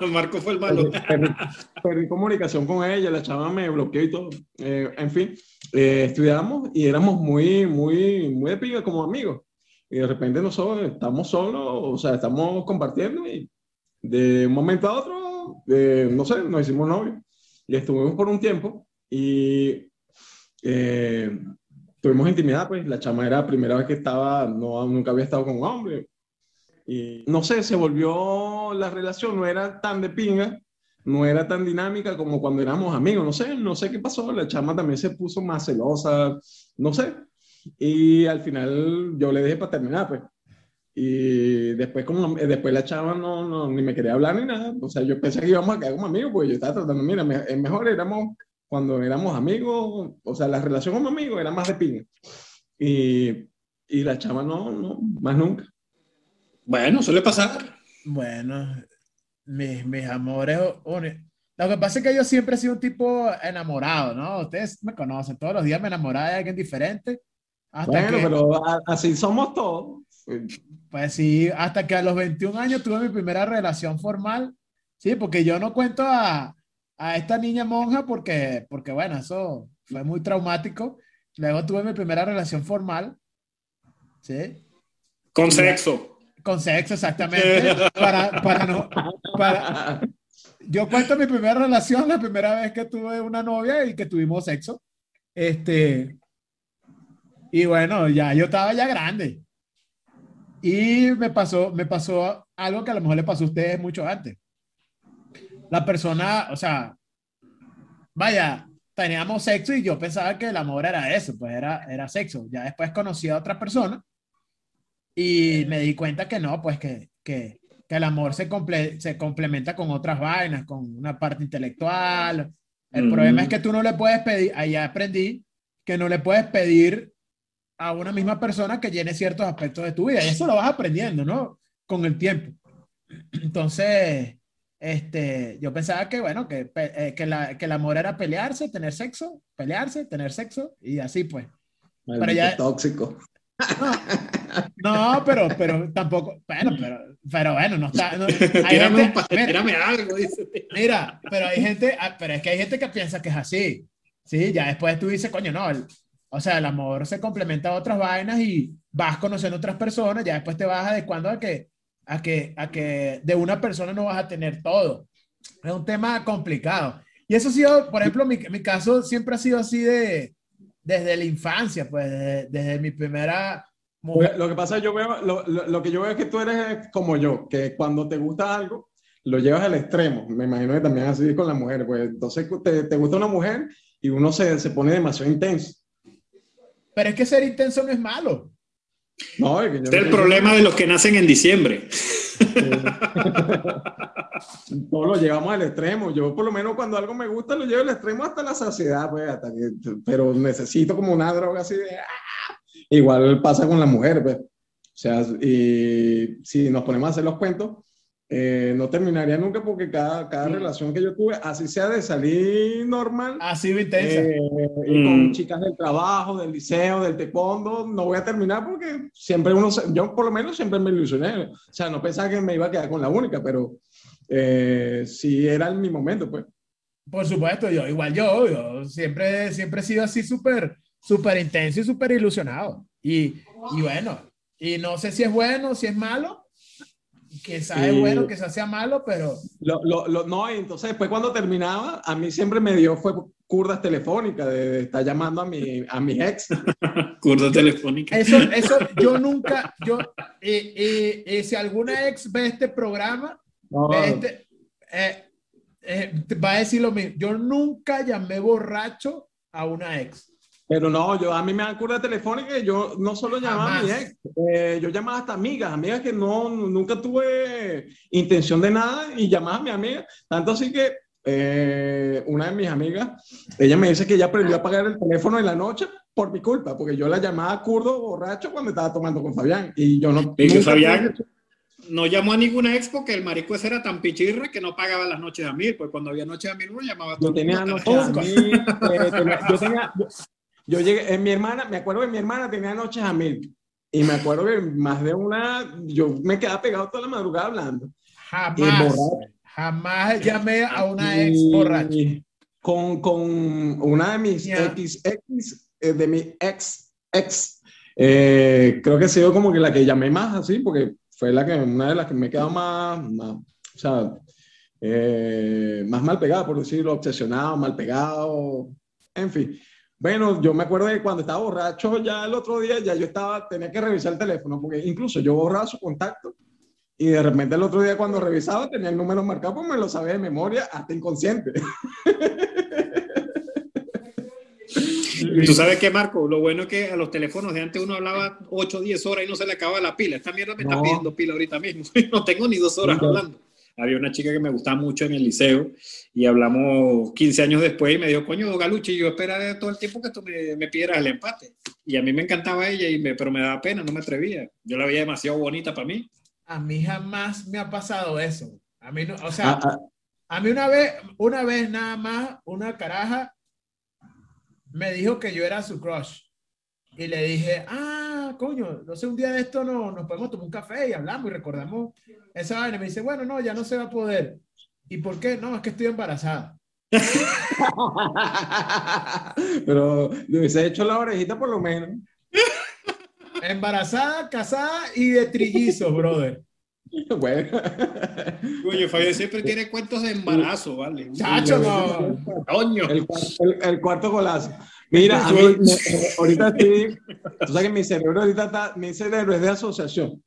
Marco fue el malo. perdí, perdí comunicación con ella, la chava me bloqueó y todo. Eh, en fin, eh, estudiamos y éramos muy, muy, muy de pinga como amigos. Y de repente nosotros estamos solos, o sea, estamos compartiendo y de un momento a otro, eh, no sé, nos hicimos novios. Y estuvimos por un tiempo y eh, tuvimos intimidad, pues la chama era la primera vez que estaba, no, nunca había estado con un hombre. Y no sé, se volvió la relación, no era tan de pinga, no era tan dinámica como cuando éramos amigos, no sé, no sé qué pasó, la chama también se puso más celosa, no sé. Y al final yo le dejé para terminar, pues. Y después, como, después la chava no, no, ni me quería hablar ni nada. O sea, yo pensé que íbamos a quedar como amigos, porque yo estaba tratando, mira, me- mejor éramos cuando éramos amigos, o sea, la relación como amigos era más de pinga. Y, y la chava no, no, más nunca. Bueno, suele pasar. Bueno, mis, mis amores. Lo que pasa es que yo siempre he sido un tipo enamorado, ¿no? Ustedes me conocen, todos los días me enamoraba de alguien diferente. Hasta Bueno, que, pero a- así somos todos. pues sí, hasta que a los 21 años tuve mi primera relación formal. Sí, porque yo no cuento a, a esta niña monja porque, porque, bueno, eso fue muy traumático. Luego tuve mi primera relación formal. Sí. Con sexo. Con sexo, exactamente. Para, para no, para, yo cuento mi primera relación, la primera vez que tuve una novia y que tuvimos sexo. Este, y bueno, ya yo estaba ya grande. Y me pasó, me pasó algo que a lo mejor le pasó a ustedes mucho antes. La persona, o sea, vaya, teníamos sexo y yo pensaba que el amor era eso, pues era, era sexo. Ya después conocí a otra persona y me di cuenta que no, pues que, que, que el amor se, comple- se complementa con otras vainas, con una parte intelectual. El Mm. problema es que tú no le puedes pedir, ahí aprendí que no le puedes pedir a una misma persona que llene ciertos aspectos de tu vida. Y eso lo vas aprendiendo, ¿no? Con el tiempo. Entonces, este, yo pensaba que, bueno, que, eh, que, la, que el amor era pelearse, tener sexo, pelearse, tener sexo y así pues. Maldito ya- tóxico. No, pero, pero tampoco, bueno, pero, pero bueno, no está. no- hay Tírame, gente- pa- mira, tírame algo, dice. mira, pero hay gente, ah, pero es que hay gente que piensa que es así. Sí, ya después tú dices, coño, no, el- o sea, el amor se complementa a otras vainas y vas conociendo otras personas, ya después te vas adecuando a que, a que, a que de una persona no vas a tener todo. Es un tema complicado. Y eso ha sido, por ejemplo, mi, mi caso siempre ha sido así de, desde la infancia, pues, desde, desde mi primera mujer. Lo que pasa yo veo, lo, lo- lo que yo veo es que tú eres como yo, que cuando te gusta algo, lo llevas al extremo. Me imagino que también así con las mujeres. Pues entonces te, te gusta una mujer y uno se, se pone demasiado intenso. Pero es que ser intenso no es malo. No, es que Este es el problema de los que nacen en diciembre. Todos lo llevamos al extremo. Yo, por lo menos, cuando algo me gusta, lo llevo al extremo hasta la saciedad, pues, hasta que, pero necesito como una droga así de. ¡ah! Igual pasa con la mujer, pues. O sea, y si nos ponemos a hacer los cuentos, eh, no terminaría nunca porque cada, cada relación que yo tuve, así sea de salir normal, Ha sido intensa. eh, y con Mm. chicas del trabajo, del liceo, del taekwondo, no voy a terminar porque siempre uno, yo por lo menos siempre me ilusioné. O sea, no pensaba que me iba a quedar con la única, pero eh, sí era en mi momento, pues. Por supuesto, yo, igual yo, yo siempre, siempre he sido así súper, súper intenso y súper ilusionado. Y, y bueno, y no sé si es bueno, si es malo. Quizás es Y- bueno, quizás sea malo, pero Lo, lo, lo- no, y entonces después cuando terminaba, a mí siempre me dio fue curdas telefónicas de, de estar llamando a, mi, a mis ex. Curda telefónica. eso, eso yo nunca, yo, y, y- y si alguna ex ve este programa, No, ve este, eh, eh, va a decir lo mismo. Yo nunca llamé borracho a una ex. Pero no, yo a mí me dan cura telefónica y yo no solo llamaba a mi ex, eh, yo llamaba hasta amigas, amigas que no, nunca tuve intención de nada y llamaba a mi amiga. Tanto así que eh, una de mis amigas, ella me dice que ella aprendió a apagar el teléfono en la noche por mi culpa, porque yo la llamaba curdo borracho cuando estaba tomando con Fabián y yo no... Y que Fabián- No llamó a ninguna ex porque el marico ese era tan pichirra que no pagaba las noches a mil, pues cuando había noches a mil uno llamaba a todo Yo tenía mundo. noches a mil, eh, tenía- yo tenía, yo, yo llegué, en mi hermana, me acuerdo que mi hermana tenía noches a mil. Y me acuerdo que más de una, yo me quedaba pegado toda la madrugada hablando. Jamás. Jamás llamé a una ex borracha. Con, con una de mis Ya. ex, ex, eh, de mi ex, ex, eh, creo que ha sido como que la que llamé más así, porque fue la que, una de las que me he quedado más, más o sea, eh, más mal pegada, por decirlo, obsesionado, mal pegado, en fin. Bueno, yo me acuerdo de cuando estaba borracho, ya el otro día, ya yo estaba, tenía que revisar el teléfono, porque incluso yo borraba su contacto y de repente el otro día cuando revisaba tenía el número marcado, pues me lo sabía de memoria, hasta inconsciente. Y tú sabes qué, Marco, lo bueno es que a los teléfonos de antes uno hablaba 8 o 10 horas y no se le acababa la pila. Esta mierda me está pidiendo pila ahorita mismo. no tengo ni dos horas No. hablando. Había una chica que me gustaba mucho en el liceo y hablamos 15 años después y me dijo, coño, Galuchi, yo esperaba todo el tiempo que tú me, me pidieras el empate. Y a mí me encantaba ella, y me, pero me daba pena, no me atrevía. Yo la veía demasiado bonita para mí. A mí jamás me ha pasado eso. A mí no, o sea, Ah, ah, a mí una vez, una vez nada más, una caraja me dijo que yo era su crush. Y le dije, ah, coño, no sé, un día de esto no, nos podemos tomar un café y hablamos y recordamos esa vaina. Me dice, bueno, no, ya no se va a poder. ¿Y por qué? No, es que estoy embarazada. Pero le hubiese hecho la orejita por lo menos. Embarazada, casada y de trillizos, brother. Bueno. Coño, Fabián siempre tiene cuentos de embarazo, ¿vale? Chacho, no. Coño. El, el- el cuarto golazo. Mira, a mí, eh, ahorita sí, tú sabes que mi cerebro ahorita está, mi cerebro es de asociación.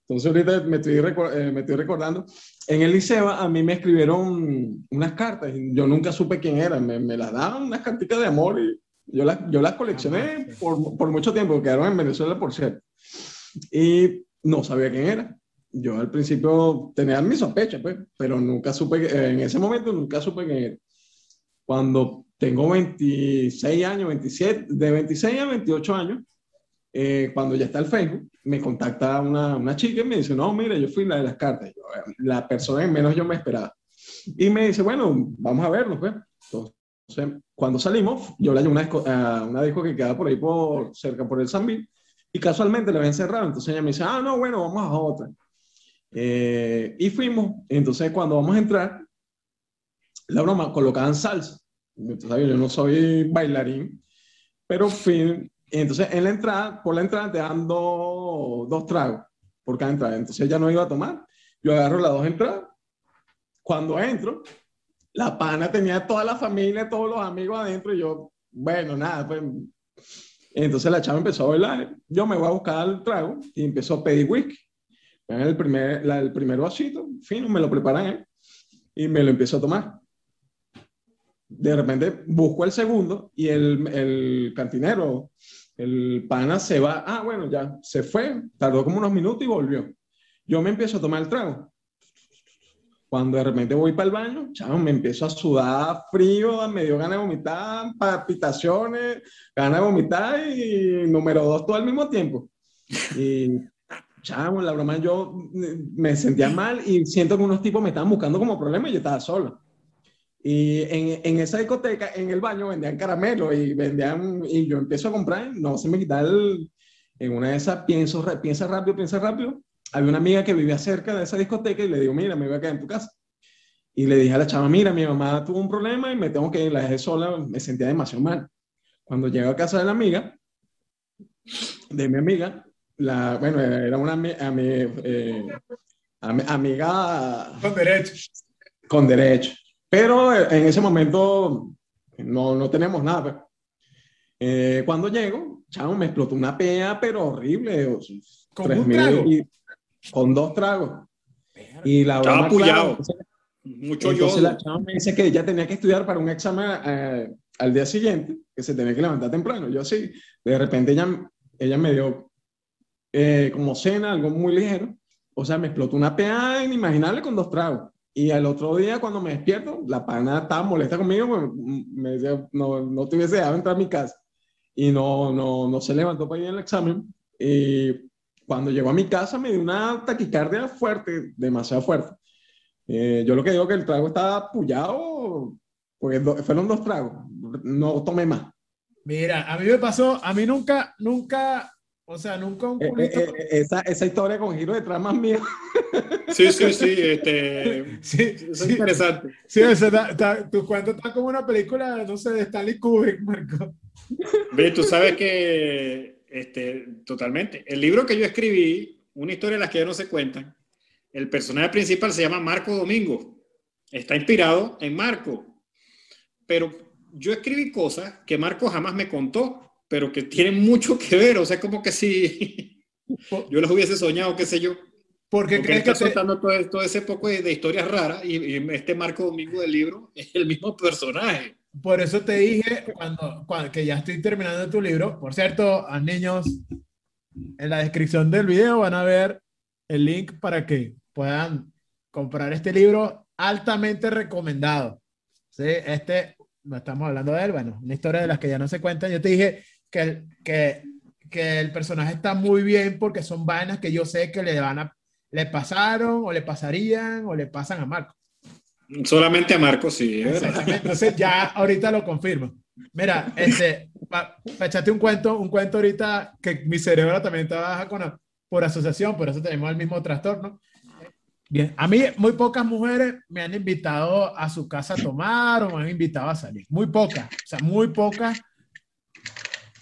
Entonces ahorita me estoy, eh, me estoy recordando, en el liceo a mí me escribieron unas cartas, y yo nunca supe quién eran, me, me las daban unas cartitas de amor y yo las, yo las coleccioné por, por mucho tiempo, quedaron en Venezuela por cierto. Y no sabía quién era. Yo al principio tenía mis sospechas, pues, pero nunca supe, eh, en ese momento nunca supe quién era. Cuando tengo 26 años, 27, de 26 a 28 años, eh, cuando ya está el Facebook, me contacta una, una chica y me dice, no, mira, yo fui la de las cartas, Yo, eh, la persona que menos yo me esperaba. Y me dice, bueno, vamos a vernos, pues. Entonces, cuando salimos, yo la llevé una, una disco que queda por ahí, por, cerca por el Sambil, y casualmente la había encerrado. Entonces ella me dice, ah, no, bueno, vamos a otra. Eh, y fuimos. Entonces, cuando vamos a entrar, la broma, colocaban salsa. Entonces, yo no soy bailarín, pero fui. Entonces, en la entrada, por la entrada te dan dos, tragos por cada entrada. Entonces, ella no iba a tomar. Yo agarro las dos entradas. Cuando entro, la pana tenía toda la familia, todos los amigos adentro. Y yo, bueno, nada, pues. Entonces la chava empezó a bailar. Yo me voy a buscar el trago y empezó a pedir whisky. En el primer, la- el primer vasito, fino, me lo preparan él y me lo empiezo a tomar. De repente busco el segundo y el, el cantinero, el pana se va. Ah, bueno, ya se fue. Tardó como unos minutos y volvió. Yo me empiezo a tomar el trago. Cuando de repente voy para el baño, chavo, me empiezo a sudar frío, me dio ganas de vomitar, palpitaciones, ganas de vomitar y número dos todo al mismo tiempo. Y chavo, la broma, yo me sentía mal y siento que unos tipos me estaban buscando como problema y yo estaba solo. Y en, en esa discoteca, en el baño, vendían caramelos y vendían, y yo empiezo a comprar, no se me quita el, en una de esas, pienso, piensa rápido, piensa rápido. Había una amiga que vivía cerca de esa discoteca y le digo, mira, me voy a quedar en tu casa. Y le dije a la chava, mira, mi mamá tuvo un problema y me tengo que ir, la dejé sola, me sentía demasiado mal. Cuando llego a casa de la amiga, de mi amiga, la, bueno, era una ami- ami- eh, ami- amiga Con derecho. con derecho. Pero en ese momento no, no tenemos nada. pues. Eh, cuando llego, chavo, me explotó una pea, pero horrible. ¿Con tres un mil trago? y- con dos tragos. Y la Estaba apoyado. Mucho Entonces yodo. la chama me dice que ella tenía que estudiar para un examen eh, al día siguiente, que se tenía que levantar temprano. Yo sí, de repente ella, ella me dio eh, como cena, algo muy ligero. O sea, me explotó una pea inimaginable con dos tragos. Y al otro día, cuando me despierto, la pana estaba molesta conmigo, me, me decía, no, no te hubiese dejado entrar a mi casa. Y no, no, no se levantó para ir al examen. Y cuando llegó a mi casa me dio una taquicardia fuerte, demasiado fuerte. Eh, yo lo que digo que el trago estaba pullado, porque fueron dos tragos, no tomé más. Mira, a mí me pasó, a mí nunca, nunca, o sea, nunca un Eh, eh, culito. eh, esa, esa historia con giro de trama mía. Sí, sí, sí. Este, sí, es sí, interesante. sí, o sea, ta- ta- tu cuento está como una película, no sé, de Stanley Kubrick, Marco. Ve, tú sabes que, este, totalmente. El libro que yo escribí, una historia de las que ya no se cuentan, el personaje principal se llama Marco Domingo. Está inspirado en Marco. Pero yo escribí cosas que Marco jamás me contó, pero que tienen mucho que ver. O sea, como que si yo las hubiese soñado, qué sé yo. Porque Porque crees está que te, soltando todo, todo ese poco de, de historias raras y, y este Marco Domingo del libro es el mismo personaje. por eso te dije cuando, cuando- que ya estoy terminando tu libro. Por cierto, a niños, en la descripción del video van a ver el link para que puedan comprar este libro altamente recomendado. Sí, este, no estamos hablando de él, bueno, una historia de las que ya no se cuentan. Yo te dije que, el- que, que el personaje está muy bien porque son vainas que yo sé que le van a, le pasaron o le pasarían o le pasan a Marco. Solamente a Marco, sí. Exactamente. Entonces ya ahorita lo confirmo. Mira, este, pa, pa echarte un cuento, un cuento ahorita que mi cerebro también trabaja con, a- por asociación, por eso tenemos el mismo trastorno. Bien, a mí muy pocas mujeres me han invitado a su casa a tomar o me han invitado a salir. Muy pocas, o sea, muy pocas.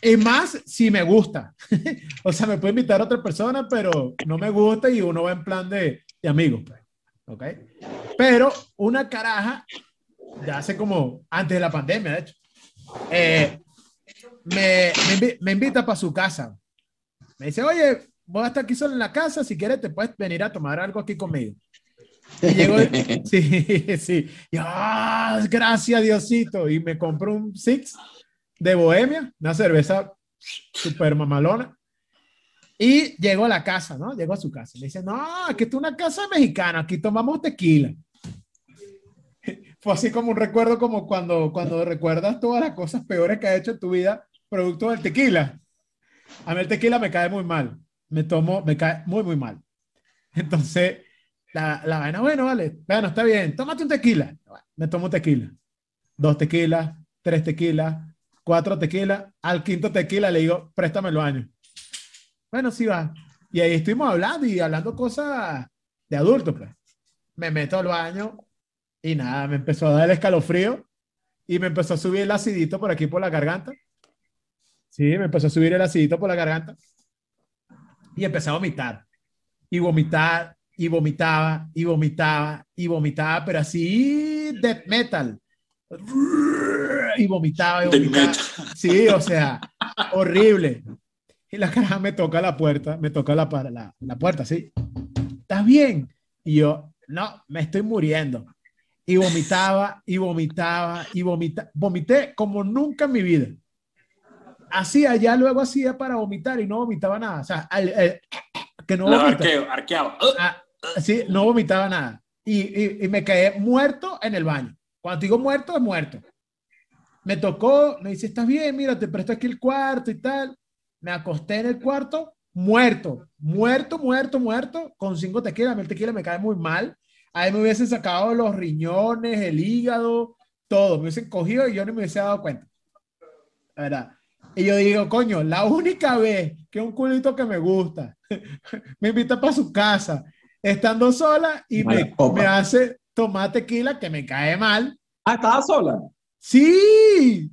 Y más si me gusta. o sea, me puede invitar a otra persona, pero no me gusta y uno va en plan de, de amigos. pues. ¿Ok? Pero una caraja, ya hace como antes de la pandemia, de hecho, eh, me, me, me invita para su casa. Me dice, oye, voy a estar aquí solo en la casa, si quieres te puedes venir a tomar algo aquí conmigo. Y llegó, sí, sí, y, ah, gracias Diosito, y me compró un Six de Bohemia, una cerveza super mamalona. Y llegó a la casa, ¿no? Llegó a su casa. Le dice, no, aquí es una casa mexicana, aquí tomamos tequila. Fue así como un recuerdo como cuando, cuando recuerdas todas las cosas peores que has hecho en tu vida producto del tequila. A mí el tequila me cae muy mal. Me tomo, me cae muy, muy mal. Entonces, la, la vaina, bueno, vale, bueno, está bien, tómate un tequila. Me tomo tequila. Dos tequilas, tres tequilas, cuatro tequilas. Al quinto tequila le digo, préstame el baño. Bueno, sí va. Y ahí estuvimos hablando y hablando cosas de adultos, pues. Me meto al baño y nada, me empezó a dar el escalofrío y me empezó a subir el acidito por aquí por la garganta. Sí, me empezó a subir el acidito por la garganta y empecé a vomitar. Y vomitar, y vomitaba, y vomitaba, y vomitaba, pero así death metal. Y vomitaba, y vomitaba. Sí, o sea, horrible. Y la cara me toca la puerta, me toca la, para- la, la puerta, sí. ¿Estás bien? Y yo, no, me estoy muriendo. Y vomitaba, y vomitaba, y vomitaba. Vomité como nunca en mi vida. Hacía, ya luego hacía para vomitar y no vomitaba nada. O sea, al- que no vomita. arqueo, arqueado. Ah, sí, no vomitaba nada. Y, y, y me quedé muerto en el baño. Cuando digo muerto, es muerto. Me tocó, me dice, ¿estás bien? Mira, te presto aquí el cuarto y tal. Me acosté en el cuarto, muerto, muerto, muerto, muerto, con cinco tequilas. A mí el tequila me cae muy mal. Ahí me hubiesen sacado los riñones, el hígado, todo. Me hubiesen cogido y yo ni me hubiese dado cuenta. La verdad. Y yo digo, coño, la única vez que un culito que me gusta me invita para su casa, estando sola y me, me hace tomar tequila que me cae mal. Ah, estaba sola. Sí.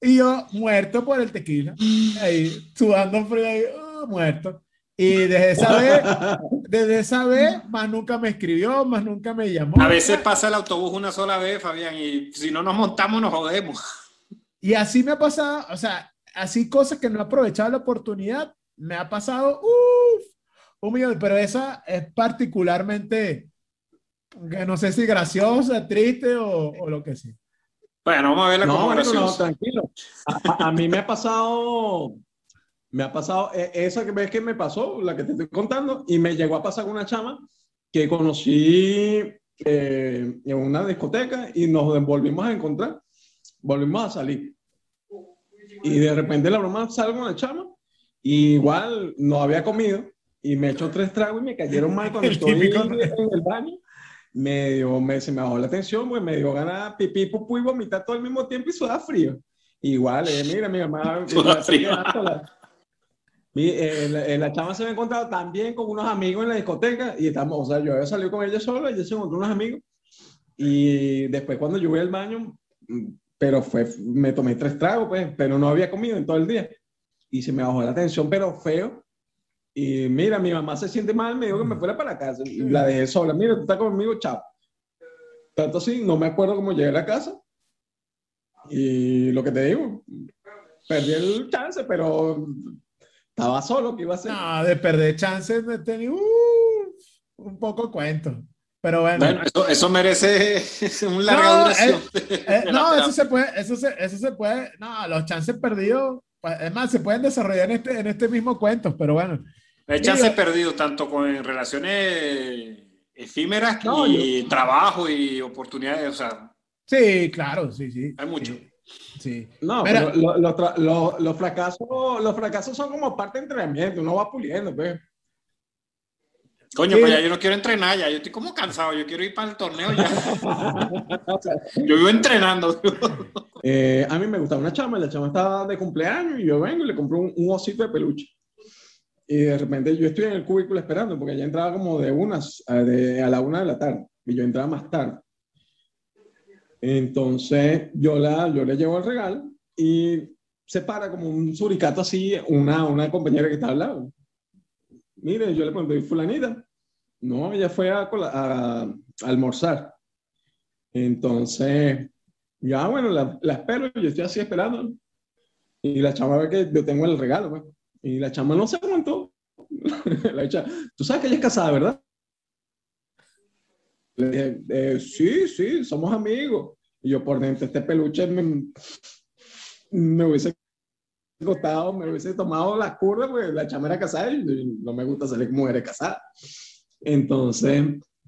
Y yo muerto por el tequila, ahí sudando frío, ahí, uh, muerto. Y desde esa vez, desde esa vez, más nunca me escribió, más nunca me llamó. A veces pasa el autobús una sola vez, Fabián, y si no nos montamos nos jodemos. Y así me ha pasado, o sea, así cosas que no he aprovechado la oportunidad, me ha pasado, uff, un millón, pero esa es particularmente que no sé si graciosa, triste o, o lo que sea. Bueno, vamos a verla No, como bueno, no, tranquilo. A, a- a mí me ha pasado, me ha pasado, eh, esa que ves que me pasó, la que te estoy contando, y me llegó a pasar con una chama que conocí eh, en una discoteca y nos volvimos a encontrar, volvimos a salir. Y de repente la broma salgo con la chama, y igual no había comido, y me echó tres tragos y me cayeron mal cuando El estoy típico. en el baño. Me dio, me, se me bajó la atención, pues me dio ganas de pipí, pupú y vomitar todo al mismo tiempo y sudar frío. Igual, eh, mira, mi mamá. Sudar me- frío. la, mi- eh, la, eh, la chama se había encontrado también con unos amigos en la discoteca y estamos, o sea, yo había salido con ella sola ella se encontró unos amigos. Y después, cuando yo voy al baño, mm, pero fue, me tomé tres tragos, pues, pero no había comido en todo el día. Y se me bajó la tensión, pero feo. Y mira, mi mamá se siente mal, me dijo que me fuera para la casa. Y la dejé sola. Mira, tú estás conmigo, chao. Tanto así, no me acuerdo cómo llegué a la casa. Y lo que te digo, perdí el chance, pero estaba solo, ¿qué iba a hacer? No, de perder chances de tener uh, un poco cuento. Pero bueno, Bueno, eso, eso merece un larga No, duración. eh, de la no, eso se puede, eso se, eso se puede, no, los chances perdidos, pues, es más, se pueden desarrollar en este, en este mismo cuento, pero bueno, Hay chances Digo- perdidos tanto con relaciones efímeras No, y trabajo y oportunidades. O sea, sí, claro, sí, sí. Hay mucho. Sí. sí. No, Mira. pero lo- lo tra- lo- los, fracasos, los fracasos son como parte de entrenamiento, uno va puliendo, pues. coño, Sí. pues ya yo no quiero entrenar, ya yo estoy como cansado, yo quiero ir para el torneo ya. yo vivo entrenando. Eh, a mí me gustaba una chama, la chama estaba de cumpleaños y yo vengo y le compré un, un osito de peluche. Y de repente yo estoy en el cubículo esperando porque ella entraba como de unas a, de- a la una de la tarde y yo entraba más tarde. Entonces yo, la, yo le llevo el regalo y se para como un suricato así una, una compañera que está al lado. Mire, yo le pregunté, ¿y fulanita? No, ella fue a, a- a almorzar. Entonces, ya bueno, la, la espero, yo estoy así esperando. Y la chama ve que yo tengo el regalo, pues. Y la chama no se aguantó. la bicha, tú sabes que ella es casada, ¿verdad? Le dije, "Eh, sí, sí, somos amigos. Y yo por dentro, este peluche me, me hubiese costado, me hubiese tomado la curva, porque la chama era casada y no me gusta salir con mujeres casadas. Entonces,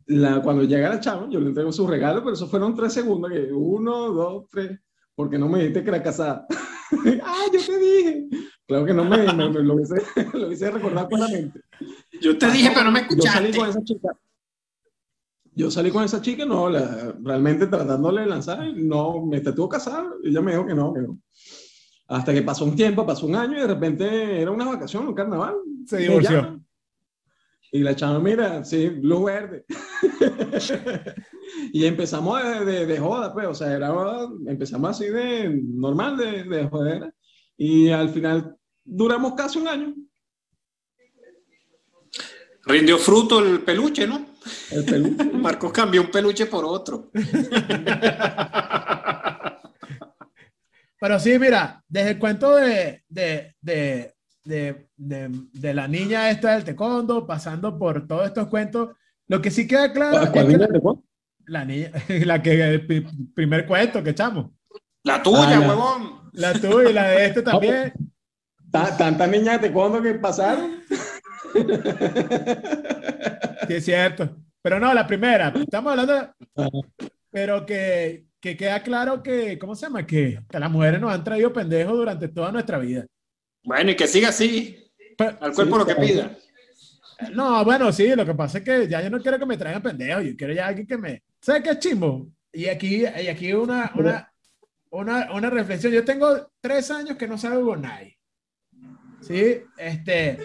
la, cuando llega la chama, yo le entrego su regalo, pero eso fueron tres segundos, que uno, dos, tres, porque no me dijiste que era casada. ah, yo te dije. Claro que no me, me- me lo, hubiese, lo hubiese recordado claramente. Yo te dije, pero no me Yo salí escuchaste. con esa chica. Yo salí con esa chica, no, la- realmente tratándole de lanzar, no, me tuvo casada, y ella me dijo que no, que no. Hasta que pasó un tiempo, pasó un año y de repente era una vacación, un carnaval. Se divorció. Y la chama, mira, sí, luz verde. y empezamos de, de, de joda, pues, o sea, era, empezamos así de normal, de, de jodera. Y al final duramos casi un año. Rindió fruto el peluche, ¿no? El peluche. Marcos cambió un peluche por otro. Pero sí, mira, desde el cuento de, de, de, de, de, de la niña esta del taekwondo, pasando por todos estos cuentos, lo que sí queda claro es ¿Cuál que niña la, la niña, la que el pri- primer cuento que echamos, La tuya, Ah, huevón. la tuya y la de este también. Ta- Tantas niñas de taekwondo que pasaron. Sí, es cierto. Pero no, la primera, estamos hablando, de- pero que, que queda claro que, ¿cómo se llama? Que, que las mujeres nos han traído pendejos durante toda nuestra vida. Bueno, y que siga así. Pero- Al cuerpo lo que pida. no, bueno, sí, lo que pasa es que ya yo no quiero que me traigan pendejos, yo quiero ya alguien que me... ¿Sabes qué es chimbo? Y aquí, y aquí una, una, una, una reflexión. Yo tengo tres años que no salgo con nadie. ¿Sí? Este...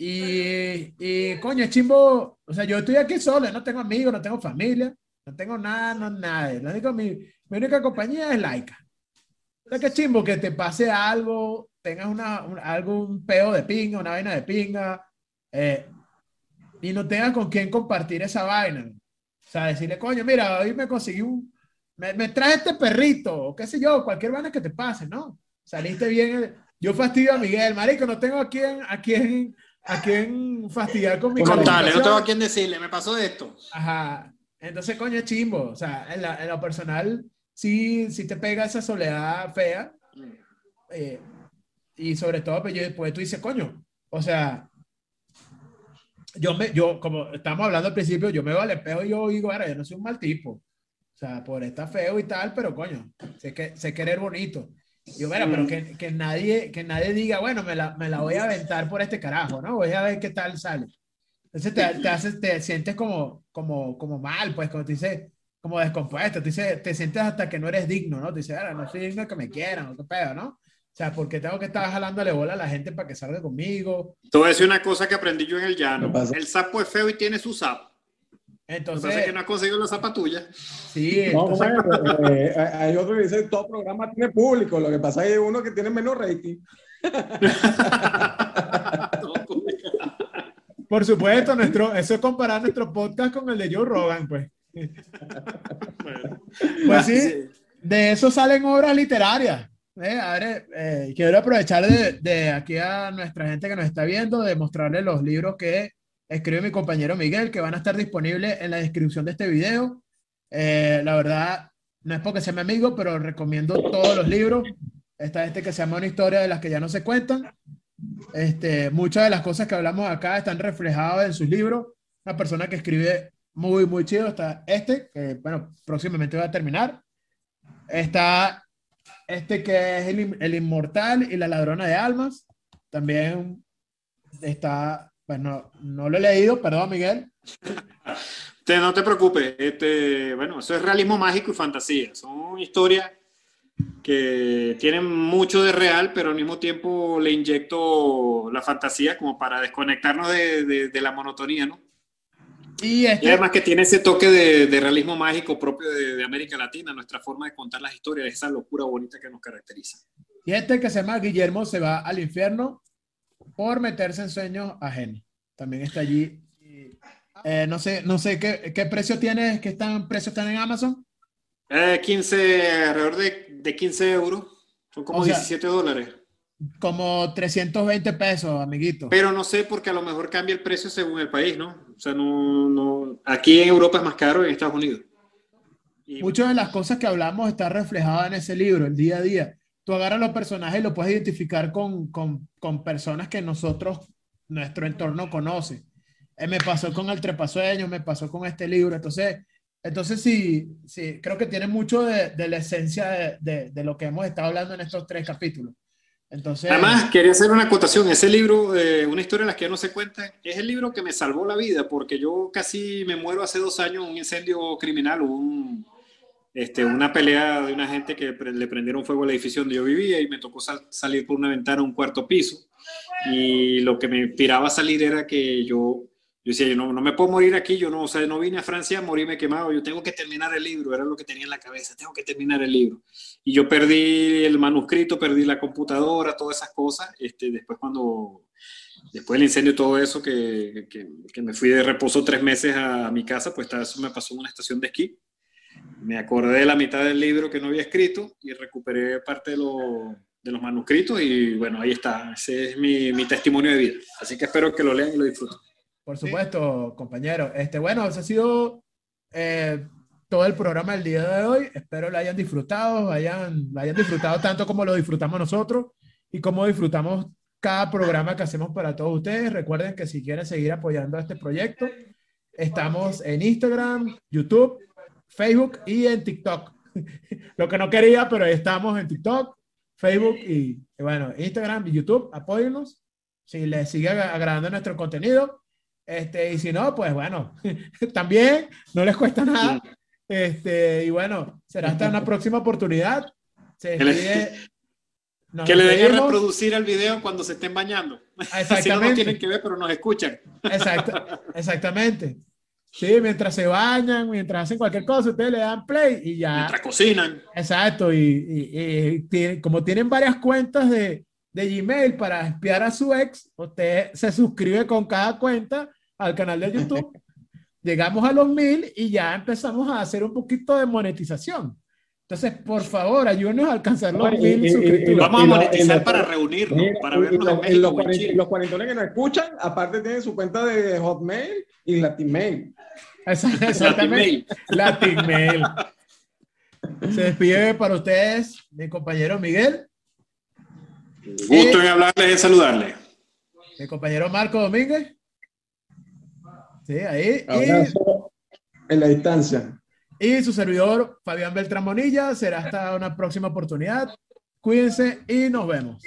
Y, y coño, es chimbo, o sea, yo estoy aquí solo, no tengo amigos, no tengo familia, no tengo nada, no nada. Lo único, mi, mi única compañía es Laika. O sea, que chimbo que te pase algo, tengas una, un, algún peo de pinga, una vaina de pinga, eh, y no tengas con quién compartir esa vaina. O sea, decirle, coño, mira, hoy me conseguí un, me, me traje este perrito, o qué sé yo, cualquier vaina que te pase, ¿no? Saliste bien. Yo fastidio a Miguel, marico, no tengo a quién, a quién, a quién fastidiar con mi Contale, no tengo a quién decirle, me pasó esto. Ajá. Entonces, coño, es chimbo. O sea, en, la, en lo personal, sí, sí te pega esa soledad fea. Eh, y sobre todo, pues, yo, pues tú dices, coño, o sea, yo, me, yo, como estamos hablando al principio, yo me veo al espejo y yo digo, ahora, yo no soy un mal tipo. O sea, por estar feo y tal, pero coño, sé, que, sé querer bonito. Y yo, mira, pero que, que, nadie, que nadie diga, bueno, me la, me la voy a aventar por este carajo, ¿no? Voy a ver qué tal sale. Entonces te, te, haces, te sientes como, como, como mal, pues, como te dice, como descompuesto, te, dice, te sientes hasta que no eres digno, ¿no? Te dice, ahora, no soy digno de que me quieran, o qué pedo, ¿no? O sea, porque tengo que estar jalándole bola a la gente para que salga conmigo. Te voy a decir una cosa que aprendí yo en el llano. El sapo es feo y tiene su sapo. Entonces, que no has conseguido la zapa tuya. Sí, No, entonces, bueno, eh, hay otro que dice todo programa tiene público. Lo que pasa es que hay uno que tiene menos rating. por supuesto, nuestro, eso es comparar nuestro podcast con el de Joe Rogan, pues. Pues sí, de eso salen obras literarias. Eh, a ver, eh, quiero aprovechar de, de aquí a nuestra gente que nos está viendo, de mostrarles los libros que escribe mi compañero Miguel, que van a estar disponibles en la descripción de este video. Eh, la verdad, no es porque sea mi amigo, pero recomiendo todos los libros. Está este que se llama Una historia de las que ya no se cuentan. Este, muchas de las cosas que hablamos acá están reflejadas en sus libros. Una persona que escribe muy, muy chido. Está este, que bueno, próximamente va a terminar. Está este que es el, el Inmortal y la Ladrona de Almas. También está, bueno, no lo he leído, perdón, Miguel. Te, no te preocupes, este, bueno, eso es realismo mágico y fantasía. Son historias que tienen mucho de real, pero al mismo tiempo le inyecto la fantasía como para desconectarnos de, de, de la monotonía, ¿no? Y, este, Y además que tiene ese toque de, de realismo mágico propio de, de América Latina, nuestra forma de contar las historias, esa locura bonita que nos caracteriza. y este que se llama Guillermo se va al infierno por meterse en sueños ajenos. También está allí. Eh, no sé, no sé qué, qué precio tiene, qué están, precios están en Amazon. Eh, 15, alrededor de, de 15 euros, son como O sea, 17 dólares. Como 320 pesos, amiguito. Pero no sé, porque a lo mejor cambia el precio según el país, ¿no? O sea, no, no, aquí en Europa es más caro que en Estados Unidos. Y, Muchas de las cosas que hablamos están reflejadas en ese libro, el día a día. Tú agarras los personajes y lo puedes identificar con, con, con personas que nosotros, nuestro entorno conoce. Eh, me pasó con el trepasueño, me pasó con este libro. Entonces, entonces sí, sí creo que tiene mucho de, de la esencia de, de, de lo que hemos estado hablando en estos tres capítulos. Entonces, Además, quería hacer una acotación. Ese libro, eh, Una historia de las que ya no se cuenta, es el libro que me salvó la vida porque yo casi me muero hace dos años en un incendio criminal, un, este, una pelea de una gente que le prendieron fuego al edificio donde yo vivía y me tocó sal- salir por una ventana a un cuarto piso. Y lo que me inspiraba a salir era que yo, yo decía, yo no, no me puedo morir aquí, yo no, o sea, no vine a Francia a morirme quemado, yo tengo que terminar el libro, era lo que tenía en la cabeza, tengo que terminar el libro. Y yo perdí el manuscrito, perdí la computadora, todas esas cosas. Este, después cuando, después del incendio y todo eso, que, que, que me fui de reposo tres meses a, mi casa, pues eso me pasó en una estación de esquí. Me acordé de la mitad del libro que no había escrito y recuperé parte de, lo- de los manuscritos y bueno, ahí está. Ese es mi, mi testimonio de vida. Así que espero que lo lean y lo disfruten. Por supuesto, compañero. Este, bueno, ese ha sido eh, todo el programa del día de hoy. Espero lo hayan disfrutado, hayan, lo hayan disfrutado tanto como lo disfrutamos nosotros y como disfrutamos cada programa que hacemos para todos ustedes. Recuerden que si quieren seguir apoyando a este proyecto, estamos en Instagram, YouTube, Facebook y en TikTok. Lo que no quería, pero estamos en TikTok, Facebook y, bueno, Instagram y YouTube. Apóyennos. Si les sigue ag- agradando nuestro contenido, este, y si no, pues bueno, también no les cuesta nada. Este, y bueno, será hasta una próxima oportunidad. Se Que le- despide- nos Que le den a despedimos. reproducir el video cuando se estén bañando. Así no Exactamente. nos tienen que ver, pero nos escuchan. Exacto, exactamente. Sí, mientras se bañan, mientras hacen cualquier cosa, ustedes le dan play y ya. Mientras cocinan. Exacto, y, y- y tiene- como tienen varias cuentas de, de Gmail para espiar a su ex, usted se suscribe con cada cuenta al canal de YouTube. Llegamos a los mil y ya empezamos a hacer un poquito de monetización. Entonces, por favor, ayúdenos a alcanzar los y- mil y- y- suscriptores. y Vamos a monetizar para reunirnos, para vernos los- en México los cuarentones que nos escuchan, aparte tienen su cuenta de Hotmail y Latinmail. Exactamente. Latin Mail. Se despide para ustedes mi compañero Miguel. Gusto en hablarles y saludarles. Mi compañero Marco Domínguez. Sí, ahí. Abrazo en la distancia. Y su servidor, Fabián Beltramonilla. Será hasta una próxima oportunidad. Cuídense y nos vemos.